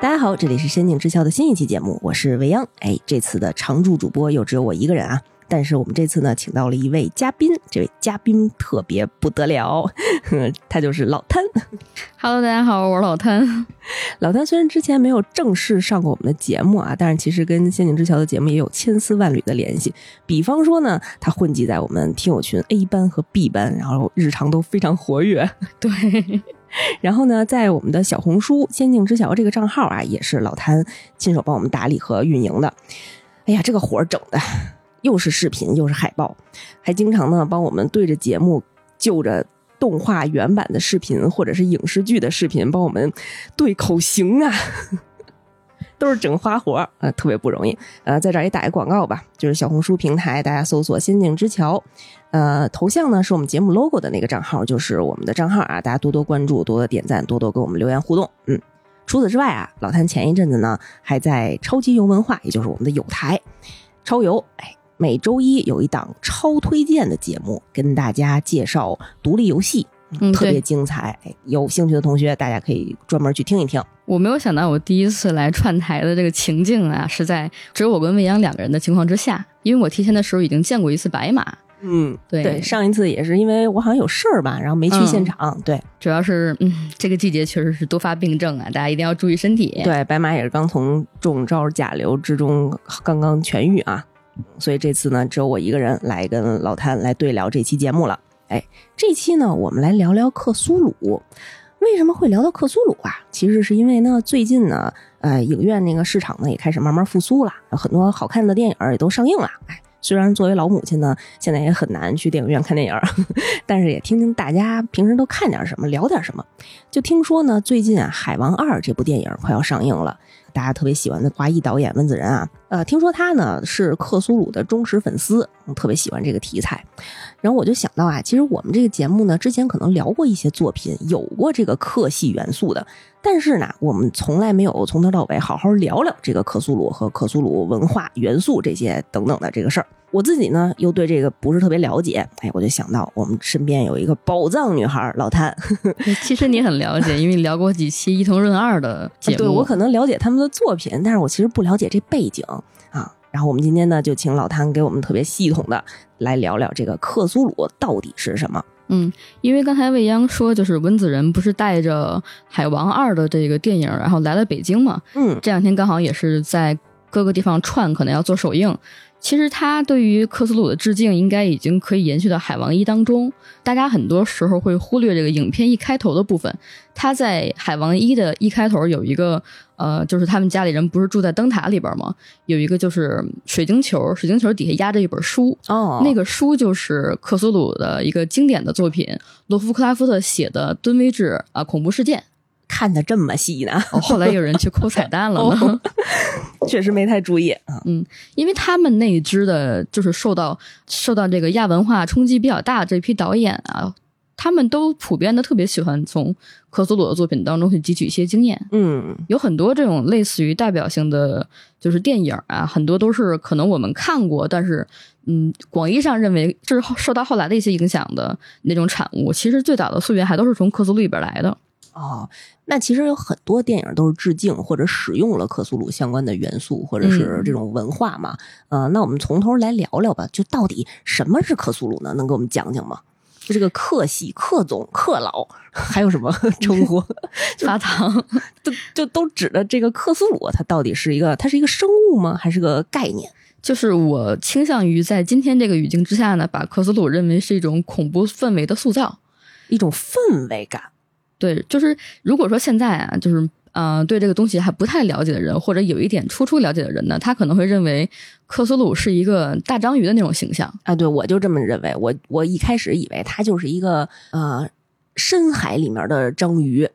大家好，这里是《仙境之桥》的新一期节目，我是未央。哎，这次的常驻主播又只有我一个人啊。但是我们这次呢，请到了一位嘉宾，这位嘉宾特别不得了，他就是老摊。Hello，大家好，我是老摊。老摊虽然之前没有正式上过我们的节目啊，但是其实跟《仙境之桥》的节目也有千丝万缕的联系。比方说呢，他混迹在我们听友群 A 班和 B 班，然后日常都非常活跃。对，然后呢，在我们的小红书“仙境之桥”这个账号啊，也是老谭亲手帮我们打理和运营的。哎呀，这个活儿整的。又是视频又是海报，还经常呢帮我们对着节目就着动画原版的视频或者是影视剧的视频帮我们对口型啊，都是整花活啊，特别不容易。呃，在这儿也打一广告吧，就是小红书平台，大家搜索“仙境之桥”，呃，头像呢是我们节目 logo 的那个账号，就是我们的账号啊，大家多多关注，多多点赞，多多跟我们留言互动。嗯，除此之外啊，老谭前一阵子呢还在超级游文化，也就是我们的有台超游，哎。每周一有一档超推荐的节目，跟大家介绍独立游戏，特别精彩。有兴趣的同学，大家可以专门去听一听。我没有想到，我第一次来串台的这个情境啊，是在只有我跟未央两个人的情况之下，因为我提前的时候已经见过一次白马。嗯，对对，上一次也是因为我好像有事儿吧，然后没去现场。对，主要是嗯，这个季节确实是多发病症啊，大家一定要注意身体。对，白马也是刚从中招甲流之中刚刚痊愈啊。所以这次呢，只有我一个人来跟老谭来对聊这期节目了。哎，这期呢，我们来聊聊克苏鲁。为什么会聊到克苏鲁啊？其实是因为呢，最近呢，呃，影院那个市场呢也开始慢慢复苏了，很多好看的电影也都上映了。哎，虽然作为老母亲呢，现在也很难去电影院看电影，但是也听听大家平时都看点什么，聊点什么。就听说呢，最近啊，《海王二》这部电影快要上映了。大家特别喜欢的华裔导演温子仁啊，呃，听说他呢是克苏鲁的忠实粉丝，特别喜欢这个题材。然后我就想到啊，其实我们这个节目呢，之前可能聊过一些作品，有过这个克系元素的，但是呢，我们从来没有从头到尾好好聊聊这个克苏鲁和克苏鲁文化元素这些等等的这个事儿。我自己呢又对这个不是特别了解，哎，我就想到我们身边有一个宝藏女孩老谭。其实你很了解，因为聊过几期伊藤润二的节目，对我可能了解他们的作品，但是我其实不了解这背景啊。然后我们今天呢就请老谭给我们特别系统的来聊聊这个克苏鲁到底是什么。嗯，因为刚才未央说，就是温子仁不是带着《海王二》的这个电影，然后来了北京嘛？嗯，这两天刚好也是在各个地方串，可能要做首映。其实他对于克苏鲁的致敬，应该已经可以延续到《海王一》当中。大家很多时候会忽略这个影片一开头的部分。他在《海王一》的一开头有一个，呃，就是他们家里人不是住在灯塔里边吗？有一个就是水晶球，水晶球底下压着一本书。哦，那个书就是克苏鲁的一个经典的作品，洛夫克拉夫特写的《敦威治啊恐怖事件》。看的这么细呢？后来有人去抠彩蛋了呢，确实没太注意啊。嗯，因为他们那一支的，就是受到受到这个亚文化冲击比较大这批导演啊，他们都普遍的特别喜欢从科索鲁的作品当中去汲取一些经验。嗯，有很多这种类似于代表性的就是电影啊，很多都是可能我们看过，但是嗯，广义上认为这是受到后来的一些影响的那种产物。其实最早的溯源还都是从科索鲁里边来的。哦，那其实有很多电影都是致敬或者使用了克苏鲁相关的元素或者是这种文化嘛。呃，那我们从头来聊聊吧，就到底什么是克苏鲁呢？能给我们讲讲吗？就这个克系、克总、克老，还有什么 称呼？发糖，就就都指的这个克苏鲁，它到底是一个，它是一个生物吗？还是个概念？就是我倾向于在今天这个语境之下呢，把克苏鲁认为是一种恐怖氛围的塑造，一种氛围感。对，就是如果说现在啊，就是呃，对这个东西还不太了解的人，或者有一点初初了解的人呢，他可能会认为克苏鲁是一个大章鱼的那种形象啊。对，我就这么认为。我我一开始以为他就是一个呃深海里面的章鱼，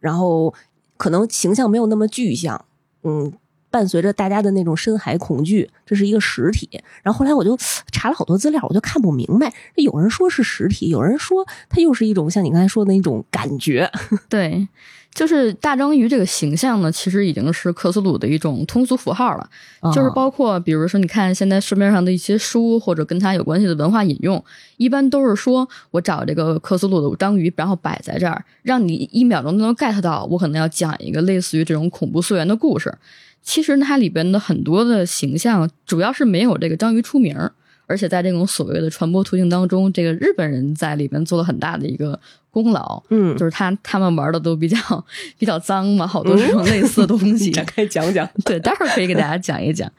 然后可能形象没有那么具象，嗯，伴随着大家的那种深海恐惧，这是一个实体。然后后来我就查了好多资料，我就看不明白，有人说是实体，有人说它又是一种像你刚才说的那种感觉。对。就是大章鱼这个形象呢，其实已经是克苏鲁的一种通俗符号了。就是包括，比如说，你看现在市面上的一些书或者跟它有关系的文化引用，一般都是说我找这个克苏鲁的章鱼，然后摆在这儿，让你一秒钟都能 get 到我可能要讲一个类似于这种恐怖溯源的故事。其实它里边的很多的形象，主要是没有这个章鱼出名。而且在这种所谓的传播途径当中，这个日本人在里边做了很大的一个功劳。嗯，就是他他们玩的都比较比较脏嘛，好多这种类似的东西。展开讲讲，对，待会儿可以给大家讲一讲。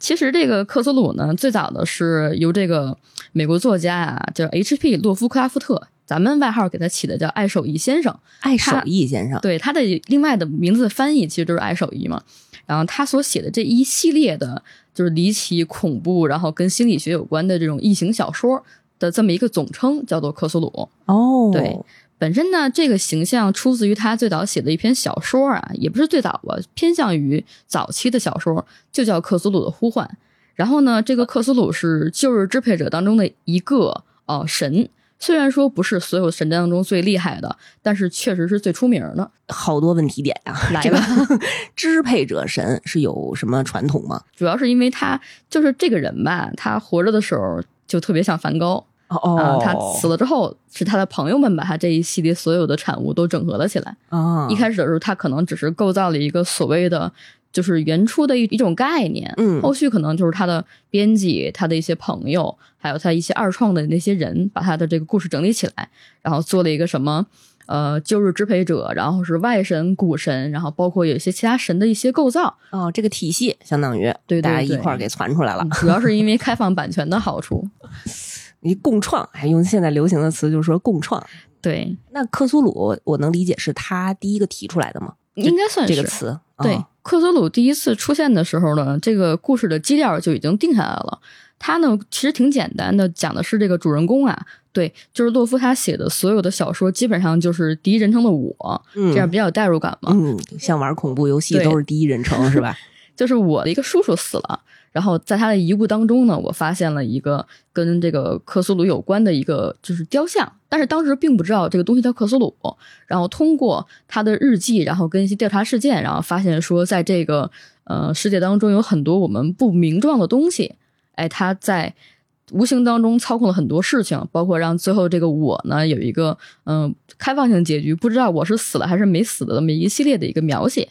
其实这个克苏鲁呢，最早的是由这个美国作家啊，叫 H.P. 洛夫克拉夫特，咱们外号给他起的叫爱手艺先生。爱手艺先生，对他的另外的名字翻译其实就是爱手艺嘛。然后他所写的这一系列的。就是离奇恐怖，然后跟心理学有关的这种异形小说的这么一个总称，叫做克苏鲁。哦，对，本身呢，这个形象出自于他最早写的一篇小说啊，也不是最早吧，偏向于早期的小说，就叫《克苏鲁的呼唤》。然后呢，这个克苏鲁是旧日支配者当中的一个呃神。虽然说不是所有神当中最厉害的，但是确实是最出名的。好多问题点呀，来吧！支配者神是有什么传统吗？主要是因为他就是这个人吧，他活着的时候就特别像梵高哦，他死了之后是他的朋友们把他这一系列所有的产物都整合了起来啊。一开始的时候，他可能只是构造了一个所谓的。就是原初的一一种概念，嗯，后续可能就是他的编辑、他的一些朋友，还有他一些二创的那些人，把他的这个故事整理起来，然后做了一个什么，呃，旧日支配者，然后是外神、古神，然后包括有一些其他神的一些构造，哦，这个体系相当于对大家一块儿给传出来了，主要是因为开放版权的好处，你共创，还用现在流行的词就是说共创，对，那克苏鲁我能理解是他第一个提出来的吗？应该算是这个词，对。克苏鲁第一次出现的时候呢，这个故事的基调就已经定下来了。它呢其实挺简单的，讲的是这个主人公啊，对，就是洛夫他写的所有的小说基本上就是第一人称的我，这样比较有代入感嘛。嗯，像玩恐怖游戏都是第一人称是吧？就是我的一个叔叔死了。然后在他的遗物当中呢，我发现了一个跟这个克苏鲁有关的一个就是雕像，但是当时并不知道这个东西叫克苏鲁。然后通过他的日记，然后跟一些调查事件，然后发现说，在这个呃世界当中有很多我们不明状的东西。哎，他在无形当中操控了很多事情，包括让最后这个我呢有一个嗯开放性结局，不知道我是死了还是没死的这么一系列的一个描写。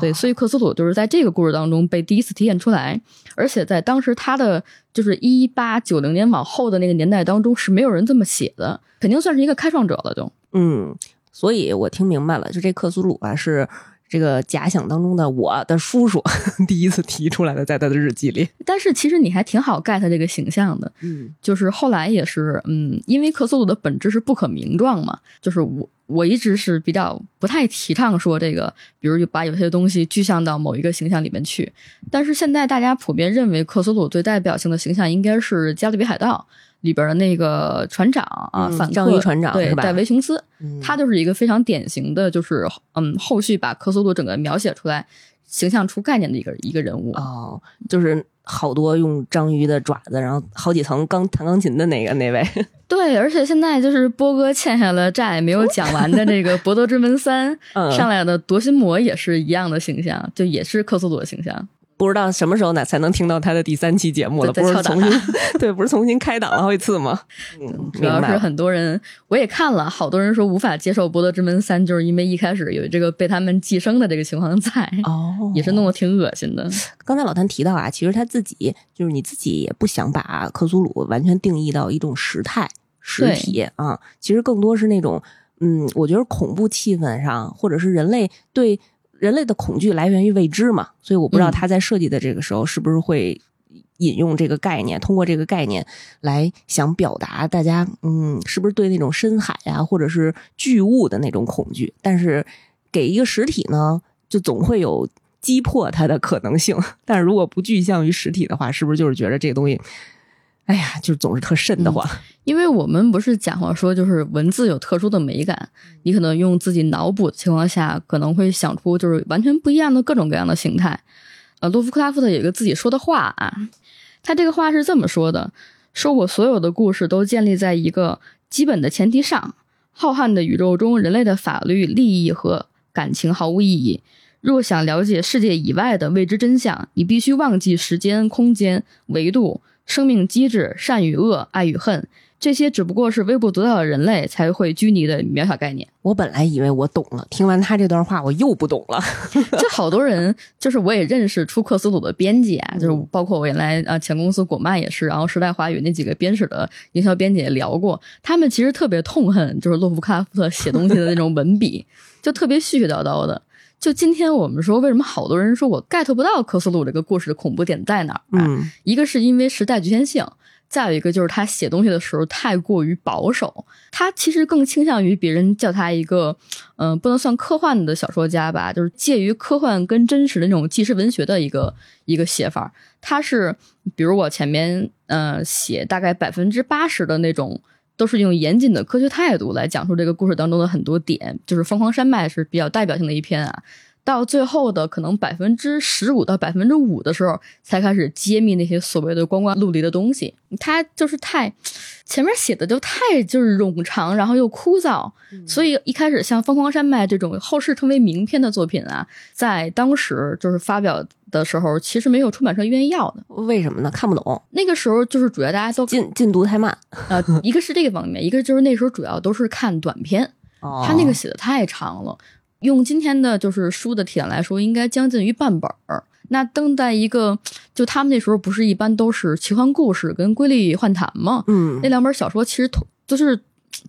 对，所以克苏鲁就是在这个故事当中被第一次体现出来，而且在当时他的就是一八九零年往后的那个年代当中是没有人这么写的，肯定算是一个开创者了，就嗯，所以我听明白了，就这克苏鲁啊是。这个假想当中的我的叔叔 第一次提出来的，在他的日记里。但是其实你还挺好 get 这个形象的，嗯，就是后来也是，嗯，因为克苏鲁的本质是不可名状嘛，就是我我一直是比较不太提倡说这个，比如把有些东西具象到某一个形象里面去。但是现在大家普遍认为克苏鲁最代表性的形象应该是《加勒比海盗》。里边的那个船长啊，反章鱼船长对，戴维琼斯，他就是一个非常典型的，就是嗯，后续把克苏鲁整个描写出来、形象出概念的一个一个人物哦，就是好多用章鱼的爪子，然后好几层钢弹钢琴的那个那位。对，而且现在就是波哥欠下了债没有讲完的这个《博德之门三》上来的夺心魔也是一样的形象，就也是克苏鲁的形象。不知道什么时候呢才能听到他的第三期节目了？不是重新 对，不是重新开档了好几次吗？嗯，主要是很多人我也看了，好多人说无法接受《博德之门三》，就是因为一开始有这个被他们寄生的这个情况在哦，也是弄得挺恶心的。刚才老谭提到啊，其实他自己就是你自己也不想把克苏鲁完全定义到一种时态实体啊，其实更多是那种嗯，我觉得恐怖气氛上，或者是人类对。人类的恐惧来源于未知嘛，所以我不知道他在设计的这个时候是不是会引用这个概念，通过这个概念来想表达大家，嗯，是不是对那种深海啊，或者是巨物的那种恐惧？但是给一个实体呢，就总会有击破它的可能性。但是如果不具象于实体的话，是不是就是觉得这个东西？哎呀，就总是特瘆得慌，因为我们不是讲过说，就是文字有特殊的美感，你可能用自己脑补的情况下，可能会想出就是完全不一样的各种各样的形态。呃，洛夫克拉夫特有一个自己说的话啊，他这个话是这么说的：说我所有的故事都建立在一个基本的前提上，浩瀚的宇宙中，人类的法律、利益和感情毫无意义。若想了解世界以外的未知真相，你必须忘记时间、空间、维度、生命机制、善与恶、爱与恨。这些只不过是微不足道的人类才会拘泥的渺小概念。我本来以为我懂了，听完他这段话，我又不懂了。就好多人，就是我也认识出克苏鲁的编辑啊，就是包括我原来啊前公司果麦也是，然后时代华语那几个编史的营销编辑也聊过，他们其实特别痛恨就是洛夫克拉夫特写东西的那种文笔，就特别絮絮叨叨的。就今天我们说，为什么好多人说我 get 不到科斯鲁这个故事的恐怖点在哪儿？嗯，一个是因为时代局限性。再有一个就是他写东西的时候太过于保守，他其实更倾向于别人叫他一个，嗯，不能算科幻的小说家吧，就是介于科幻跟真实的那种纪实文学的一个一个写法。他是，比如我前面，呃，写大概百分之八十的那种，都是用严谨的科学态度来讲述这个故事当中的很多点，就是《疯狂山脉》是比较代表性的一篇啊。到最后的可能百分之十五到百分之五的时候，才开始揭秘那些所谓的光怪陆离的东西。他就是太前面写的就太就是冗长，然后又枯燥，所以一开始像《疯狂山脉》这种后世称为名篇的作品啊，在当时就是发表的时候，其实没有出版社愿意要的。为什么呢？看不懂。那个时候就是主要大家都进进度太慢啊，一个是这个方面，一个就是那时候主要都是看短篇，他那个写的太长了。用今天的就是书的体量来说，应该将近于半本儿。那登在一个，就他们那时候不是一般都是奇幻故事跟瑰丽幻谈吗？嗯，那两本小说其实都都是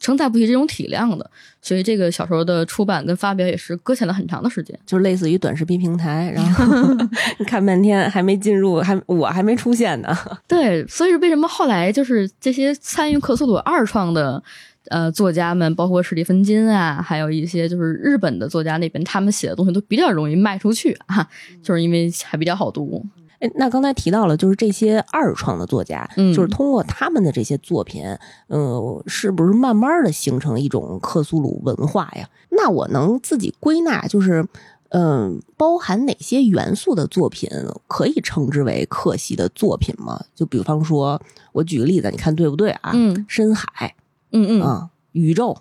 承载不起这种体量的，所以这个小说的出版跟发表也是搁浅了很长的时间，就类似于短视频平台，然后 看半天还没进入，还我还没出现呢。对，所以为什么后来就是这些参与克苏鲁二创的？呃，作家们包括史蒂芬金啊，还有一些就是日本的作家那边，他们写的东西都比较容易卖出去啊，就是因为还比较好读。哎，那刚才提到了，就是这些二创的作家，就是通过他们的这些作品，呃，是不是慢慢的形成一种克苏鲁文化呀？那我能自己归纳，就是嗯，包含哪些元素的作品可以称之为克系的作品吗？就比方说，我举个例子，你看对不对啊？嗯，深海。嗯嗯啊，宇宙，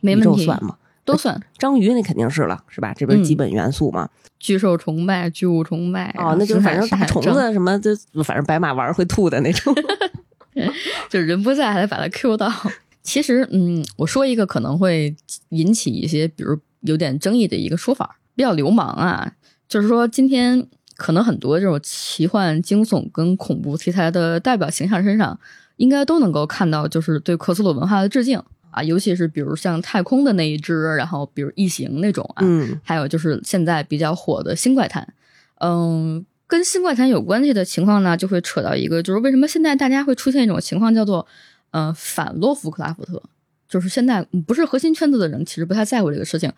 没宇宙算吗？都算。章鱼那肯定是了，是吧？这不是基本元素嘛？巨兽崇拜、巨物崇拜，哦，那就反正大虫子什么，就反正白马玩会吐的那种。就人不在还得把它 Q 到。其实，嗯，我说一个可能会引起一些，比如有点争议的一个说法，比较流氓啊，就是说今天可能很多这种奇幻、惊悚跟恐怖题材的代表形象身上。应该都能够看到，就是对克苏鲁文化的致敬啊，尤其是比如像太空的那一只，然后比如异形那种啊，嗯，还有就是现在比较火的新怪谈，嗯，跟新怪谈有关系的情况呢，就会扯到一个，就是为什么现在大家会出现一种情况，叫做呃反洛夫克拉夫特，就是现在不是核心圈子的人其实不太在乎这个事情，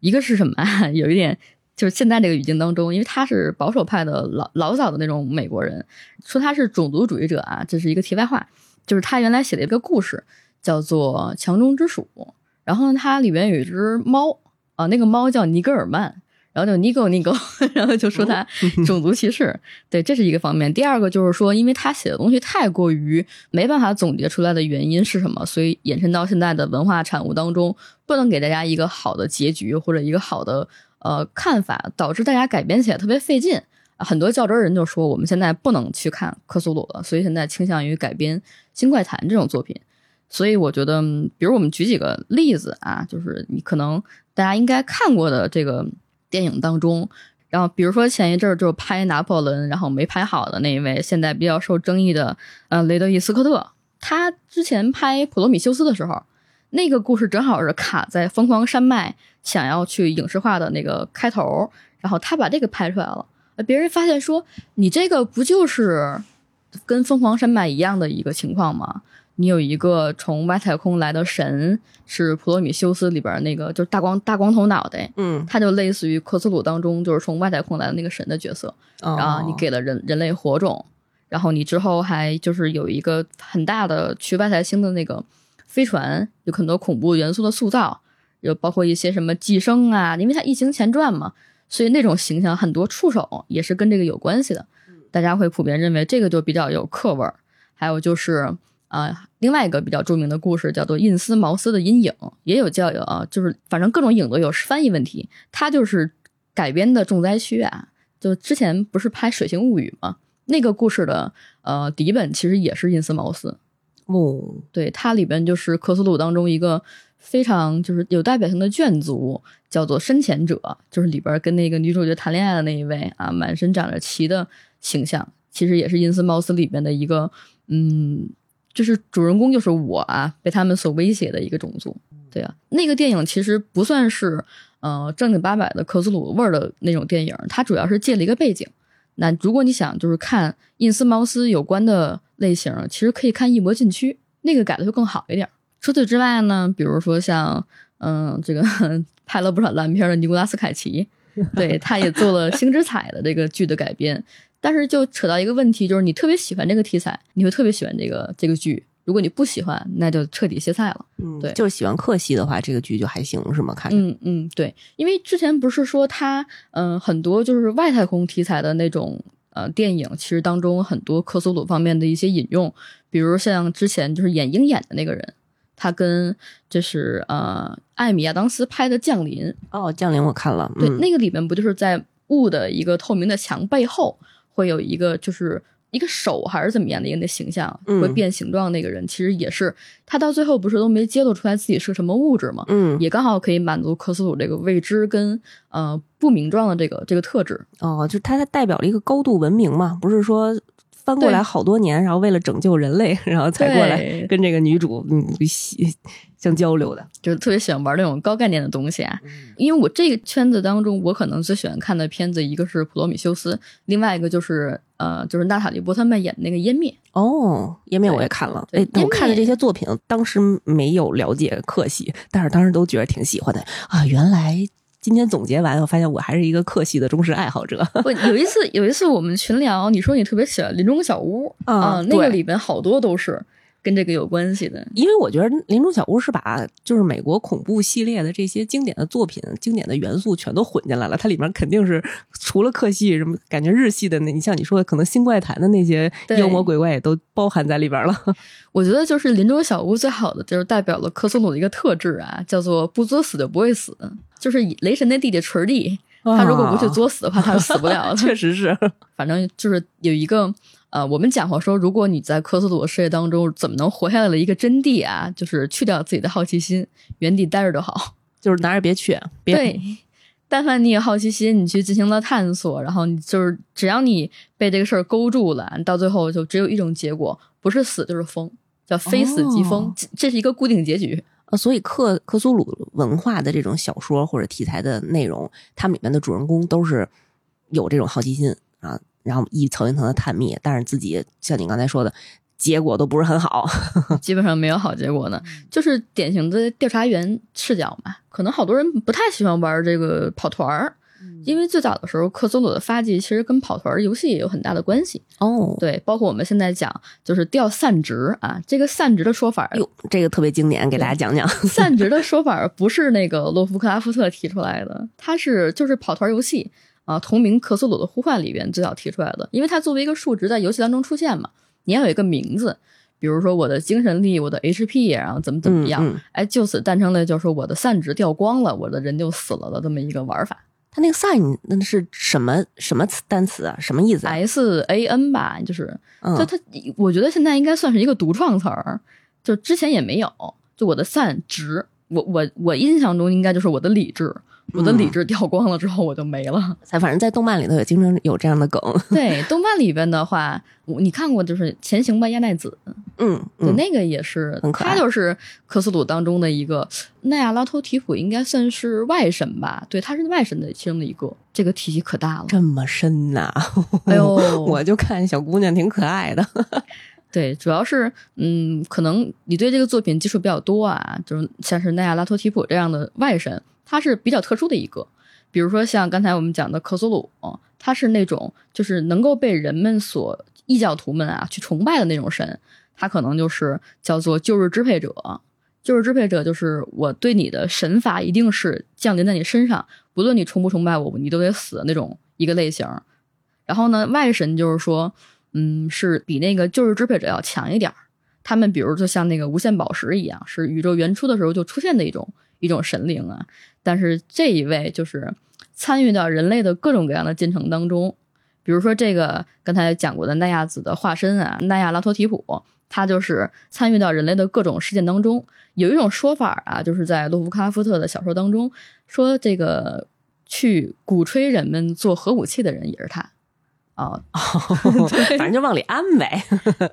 一个是什么，有一点。就是现在这个语境当中，因为他是保守派的老老早的那种美国人，说他是种族主义者啊，这是一个题外话。就是他原来写的一个故事，叫做《强中之鼠》，然后呢，它里面有一只猫啊，那个猫叫尼格尔曼，然后就尼狗尼狗，然后就说他种族歧视。对，这是一个方面。第二个就是说，因为他写的东西太过于没办法总结出来的原因是什么，所以延伸到现在的文化产物当中，不能给大家一个好的结局或者一个好的。呃，看法导致大家改编起来特别费劲，很多较真人就说我们现在不能去看克苏鲁了，所以现在倾向于改编《新怪谈》这种作品。所以我觉得，比如我们举几个例子啊，就是你可能大家应该看过的这个电影当中，然后比如说前一阵儿就拍拿破仑，然后没拍好的那一位，现在比较受争议的呃雷德伊·斯科特，他之前拍《普罗米修斯》的时候。那个故事正好是卡在《疯狂山脉》想要去影视化的那个开头，然后他把这个拍出来了。别人发现说：“你这个不就是跟《凤凰山脉》一样的一个情况吗？你有一个从外太空来的神，是普罗米修斯里边那个，就是大光大光头脑袋，嗯，他就类似于克苏鲁当中就是从外太空来的那个神的角色。然后你给了人人类火种，然后你之后还就是有一个很大的去外太星的那个。”飞船有很多恐怖元素的塑造，有包括一些什么寄生啊，因为它《异形前传》嘛，所以那种形象很多触手也是跟这个有关系的。大家会普遍认为这个就比较有客味儿。还有就是啊，另外一个比较著名的故事叫做《印斯茅斯的阴影》，也有叫啊，就是反正各种影都有翻译问题。它就是改编的重灾区啊，就之前不是拍《水形物语》吗？那个故事的呃底本其实也是印斯茅斯。哦，对，它里边就是克苏鲁当中一个非常就是有代表性的眷族，叫做深潜者，就是里边跟那个女主角谈恋爱的那一位啊，满身长着鳍的形象，其实也是因斯茅斯里边的一个，嗯，就是主人公就是我啊，被他们所威胁的一个种族。对啊，那个电影其实不算是呃正经八百的克苏鲁味儿的那种电影，它主要是借了一个背景。那如果你想就是看印斯茅斯有关的类型，其实可以看《异魔禁区》，那个改的会更好一点。除此之外呢，比如说像嗯，这个 拍了不少烂片的尼古拉斯凯奇，对，他也做了《星之彩》的这个剧的改编。但是就扯到一个问题，就是你特别喜欢这个题材，你会特别喜欢这个这个剧。如果你不喜欢，那就彻底歇菜了。嗯，对就是喜欢克系的话，这个剧就还行，是吗？看着，嗯嗯，对，因为之前不是说他嗯很多就是外太空题材的那种呃电影，其实当中很多克苏鲁方面的一些引用，比如像之前就是演鹰眼的那个人，他跟就是呃艾米亚当斯拍的《降临》，哦，降临我看了，对，嗯那个里面不就是在雾的一个透明的墙背后会有一个就是。一个手还是怎么样的一个形象嗯会变形状，那个人其实也是他到最后不是都没揭露出来自己是什么物质嘛？嗯，也刚好可以满足克斯鲁这个未知跟呃不明状的这个这个特质。哦，就它代表了一个高度文明嘛，不是说翻过来好多年，然后为了拯救人类，然后才过来跟这个女主嗯喜相交流的。就是特别喜欢玩那种高概念的东西啊，因为我这个圈子当中，我可能最喜欢看的片子，一个是《普罗米修斯》，另外一个就是呃，就是娜塔莉波特曼演的那个《湮灭》。哦，湮灭我也看了，对哎，我看的这些作品，当时没有了解克系，但是当时都觉得挺喜欢的啊。原来今天总结完，我发现我还是一个客系的忠实爱好者。不，有一次有一次我们群聊，你说你特别喜欢《林中小屋》啊那个里边好多都是跟这个有关系的。因为我觉得《林中小屋》是把就是美国恐怖系列的这些经典的作品、经典的元素全都混进来了。它里面肯定是除了克系，什么感觉日系的那，你像你说的，可能新怪谈的那些对妖魔鬼怪也都包含在里边了。我觉得就是林中小屋最好的就是代表了克苏鲁的一个特质啊，叫做不作死就不会死。就是雷神的弟弟锤弟，他如果不去作死的话，他就死不了的。确实是。反正就是有一个呃，我们讲过说，如果你在克苏鲁的世界当中怎么能活下来的一个真谛啊，就是去掉自己的好奇心，原地待着就好。就是哪儿也别去，别对，但凡你有好奇心，你去进行了探索，然后你就是只要你被这个事儿勾住了，你到最后就只有一种结果，不是死就是疯，叫非死即疯，哦这这是一个固定结局。呃，所以克克苏鲁文化的这种小说或者题材的内容，他们里面的主人公都是有这种好奇心啊，然后一层一层的探秘，但是自己像你刚才说的，结果都不是很好。基本上没有好结果呢，就是典型的调查员视角嘛。可能好多人不太喜欢玩这个跑团儿，因为最早的时候克苏鲁的发迹其实跟跑团游戏也有很大的关系。哦，对，包括我们现在讲就是调散值啊，这个散值的说法，哟，这个特别经典，给大家讲讲。散值的说法不是那个洛夫克拉夫特提出来的，他是就是跑团游戏啊，同名克苏鲁的呼唤里边最早提出来的，因为它作为一个数值在游戏当中出现嘛，你要有一个名字，比如说我的精神力、我的 HP，然后怎么怎么样，嗯嗯哎，就此诞生了就是说我的散值掉光了，我的人就死了的这么一个玩法。他那个 sign 那是什么什么词单词啊？什么意思啊？S A N 吧，就是嗯就它，我觉得现在应该算是一个独创词儿，就之前也没有。就我的散值，我我我印象中应该就是我的理智，我的嗯理智掉光了之后我就没了。反正，在动漫里头也经常有这样的梗。对，动漫里边的话，我你看过就是《前行吧，亚奈子》，嗯那个也是他就是克斯鲁当中的一个奈亚拉托提普，应该算是外神吧？对，他是外神的其中的一个。这个体系可大了，这么深呐、哎呦 我就看小姑娘挺可爱的。对，主要是嗯，可能你对这个作品接触比较多啊，就是像是奈亚拉托提普这样的外神，它是比较特殊的一个。比如说像刚才我们讲的克苏鲁，它是那种就是能够被人们所异教徒们啊去崇拜的那种神，他可能就是叫做旧日支配者，旧日支配者就是我对你的神罚一定是降临在你身上，不论你崇不崇拜我，你都得死的那种一个类型。然后呢，外神就是说，嗯，是比那个旧日支配者要强一点儿。他们比如就像那个无限宝石一样，是宇宙原初的时候就出现的一种一种神灵啊。但是这一位就是参与到人类的各种各样的进程当中，比如说这个刚才讲过的奈亚子的化身啊，奈亚拉托提普，他就是参与到人类的各种事件当中。有一种说法啊，就是在洛夫克拉夫特的小说当中说，这个去鼓吹人们做核武器的人也是他。哦，反正就往里安呗。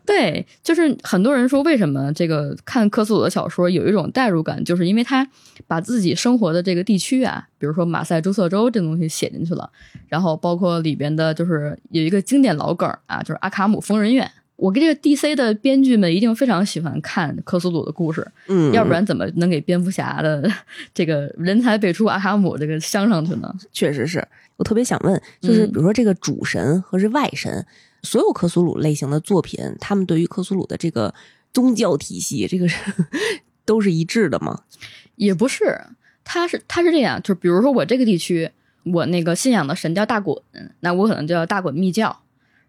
对，就是很多人说，为什么这个看克苏鲁的小说有一种代入感，就是因为他把自己生活的这个地区啊，比如说马赛诸塞州这东西写进去了，然后包括里边的，就是有一个经典老梗啊，就是阿卡姆疯人院。我跟这个 DC 的编剧们一定非常喜欢看克苏鲁的故事，嗯，要不然怎么能给蝙蝠侠的 这个人才辈出阿卡姆这个镶上去呢？确实是。我特别想问，就是比如说这个主神和是外神，所有克苏鲁类型的作品，他们对于克苏鲁的这个宗教体系，这个是都是一致的吗？也不是，他是他是这样，就比如说我这个地区，我那个信仰的神叫大滚，那我可能叫大滚密教。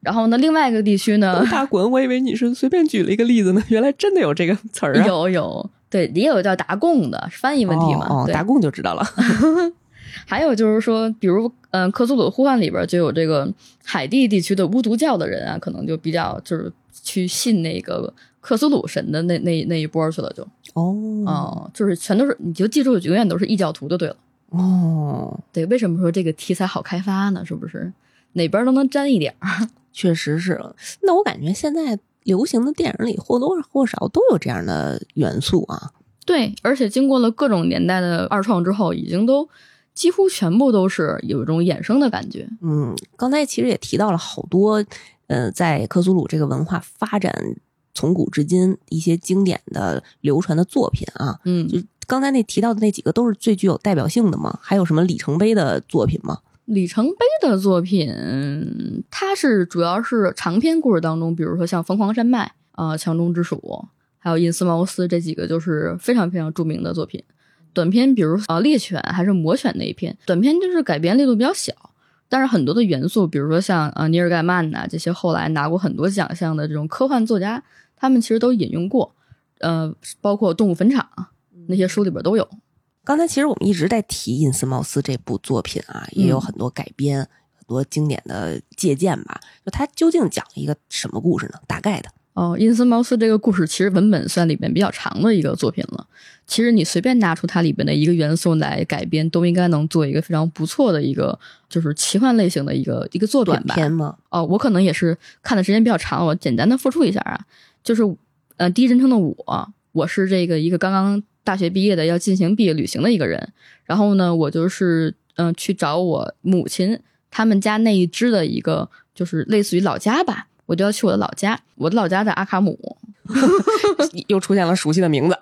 然后呢，另外一个地区呢，大 滚，我以为你是随便举了一个例子呢，原来真的有这个词儿啊。有有，对，也有叫达贡的，翻译问题嘛。哦，达贡就知道了。还有就是说，比如，嗯，克苏鲁呼唤里边就有这个海地地区的巫毒教的人啊，可能就比较就是去信那个克苏鲁神的那那那一波去了，就哦哦，就是全都是，你就记住，永远都是异教徒就对了。哦，对，为什么说这个题材好开发呢？是不是哪边都能沾一点儿？确实是。那我感觉现在流行的电影里或多或少都有这样的元素啊。对，而且经过了各种年代的二创之后，已经都。几乎全部都是有一种衍生的感觉。嗯，刚才其实也提到了好多，呃，在克苏鲁这个文化发展从古至今一些经典的流传的作品啊。嗯，就刚才那提到的那几个都是最具有代表性的吗？还有什么里程碑的作品吗？里程碑的作品，它是主要是长篇故事当中，比如说像《疯狂山脉》啊，《强中之鼠》，还有《因斯茅斯》这几个就是非常非常著名的作品。短片，比如啊猎犬还是魔犬那一篇，短片就是改编力度比较小，但是很多的元素，比如说像呃尼尔盖曼呐这些后来拿过很多奖项的这种科幻作家，他们其实都引用过，呃，包括动物坟场那些书里边都有。刚才其实我们一直在提印斯茅斯这部作品啊，也有很多改编，很多经典的借鉴吧。就它究竟讲了一个什么故事呢？大概的。哦，阴森茅斯这个故事其实文本算里边比较长的一个作品了。其实你随便拿出它里边的一个元素来改编，都应该能做一个非常不错的一个，就是奇幻类型的一个一个作品吧。片吗？哦，我可能也是看的时间比较长，我简单的复述一下啊，就是呃，第一人称的我，我是这个一个刚刚大学毕业的要进行毕业旅行的一个人。然后呢，我就是嗯去找我母亲他们家那一支的一个，就是类似于老家吧。我就要去我的老家，我的老家在阿卡姆，又出现了熟悉的名字。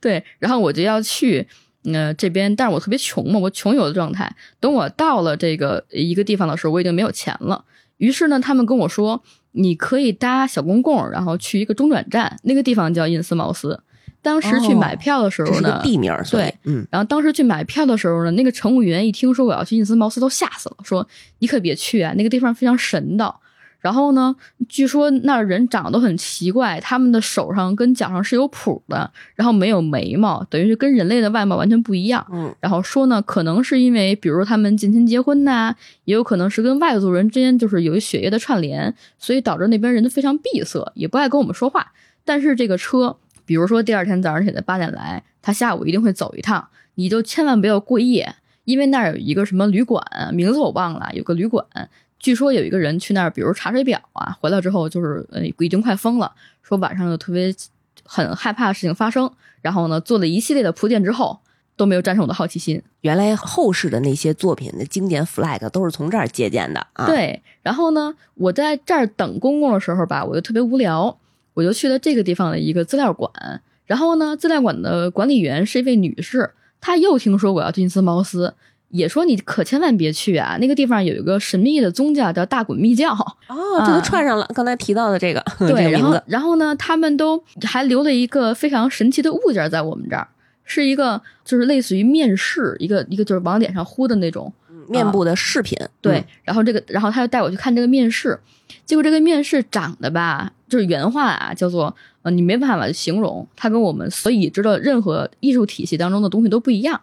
对，然后我就要去，呃，这边，但是我特别穷嘛，我穷游的状态。等我到了这个一个地方的时候，我已经没有钱了。于是呢，他们跟我说，你可以搭小公共，然后去一个中转站，那个地方叫印斯茅斯。当时去买票的时候呢，地名对，嗯。然后当时去买票的时候呢，那个乘务员一听说我要去印斯茅斯，都吓死了，说你可别去啊，那个地方非常神道。然后呢？据说那儿人长得都很奇怪，他们的手上跟脚上是有蹼的，然后没有眉毛，等于是跟人类的外貌完全不一样。嗯，然后说呢，可能是因为，比如他们近亲结婚呐，也有可能是跟外族人之间就是有一血液的串联，所以导致那边人都非常闭塞，也不爱跟我们说话。但是这个车，比如说第二天早上起来八点来，他下午一定会走一趟，你就千万不要过夜，因为那儿有一个什么旅馆，名字我忘了，有个旅馆。据说有一个人去那儿，比如查水表啊，回来之后就是呃已经快疯了，说晚上有特别很害怕的事情发生，然后呢做了一系列的铺垫之后都没有战胜我的好奇心。原来后世的那些作品的经典 flag 都是从这儿借鉴的啊。对，然后呢我在这儿等公公的时候吧，我就特别无聊，我就去了这个地方的一个资料馆，然后呢资料馆的管理员是一位女士，她又听说我要进斯茅斯。也说你可千万别去啊，那个地方有一个神秘的宗教叫大滚密教。哦，这都串上了，刚才提到的这个 这个对，然后然后呢，他们都还留了一个非常神奇的物件在我们这儿，是一个就是类似于面饰，一个一个就是往脸上呼的那种。面部的饰品，对，嗯，然后这个，然后他就带我去看这个面试，结果这个面试长得吧，就是原话啊，叫做呃，你没办法形容，它跟我们所已知的任何艺术体系当中的东西都不一样，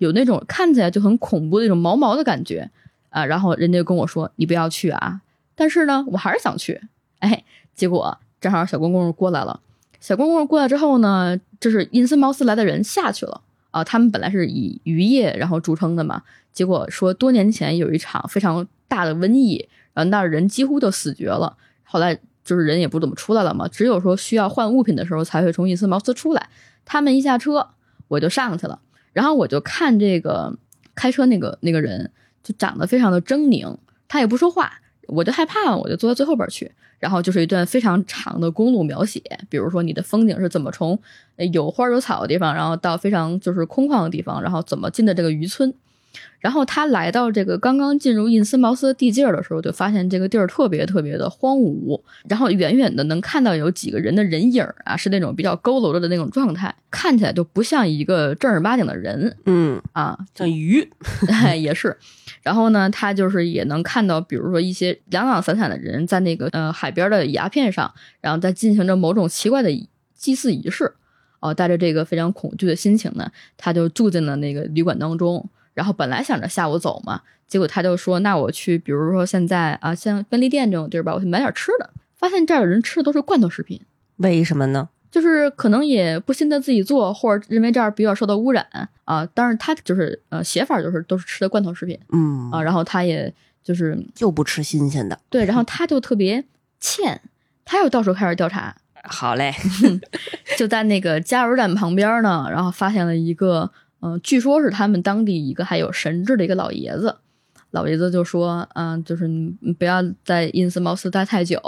有那种看起来就很恐怖的那种毛毛的感觉啊。然后人家跟我说，你不要去啊，但是呢，我还是想去，哎，结果正好小公公过来了，小公公过来之后呢，就是因斯茅斯来的人下去了啊，他们本来是以渔业然后著称的嘛。结果说，多年前有一场非常大的瘟疫，然后那人几乎都死绝了。后来就是人也不怎么出来了嘛，只有说需要换物品的时候才会从伊斯茅斯出来。他们一下车，我就上去了，然后我就看这个开车那个那个人，就长得非常的狰狞，他也不说话，我就害怕了，我就坐到最后边去。然后就是一段非常长的公路描写，比如说你的风景是怎么从有花有草的地方，然后到非常就是空旷的地方，然后怎么进的这个渔村。然后他来到这个刚刚进入印斯茅斯的地界儿的时候，就发现这个地儿特别特别的荒芜，然后远远的能看到有几个人的人影儿啊，是那种比较佝偻着的那种状态，看起来就不像一个正儿八经的人嗯，啊，像鱼，也是。然后呢，他就是也能看到，比如说一些懒懒散散的人在那个呃海边的崖片上，然后在进行着某种奇怪的祭祀仪式。哦，带着这个非常恐惧的心情呢，他就住进了那个旅馆当中。然后本来想着下午走嘛，结果他就说：“那我去，比如说现在啊，像便利店这种地儿吧，我去买点吃的。”发现这儿的人吃的都是罐头食品，为什么呢？就是可能也不心得自己做，或者认为这儿比较受到污染啊。当然他就是呃写法就是都是吃的罐头食品嗯啊。然后他也就是就不吃新鲜的。对，然后他就特别欠，他又到处开始调查，好嘞，就在那个加油站旁边呢，然后发现了一个，嗯、据说是他们当地一个还有神智的一个老爷子。老爷子就说，嗯、就是你不要在因斯茅斯待太久，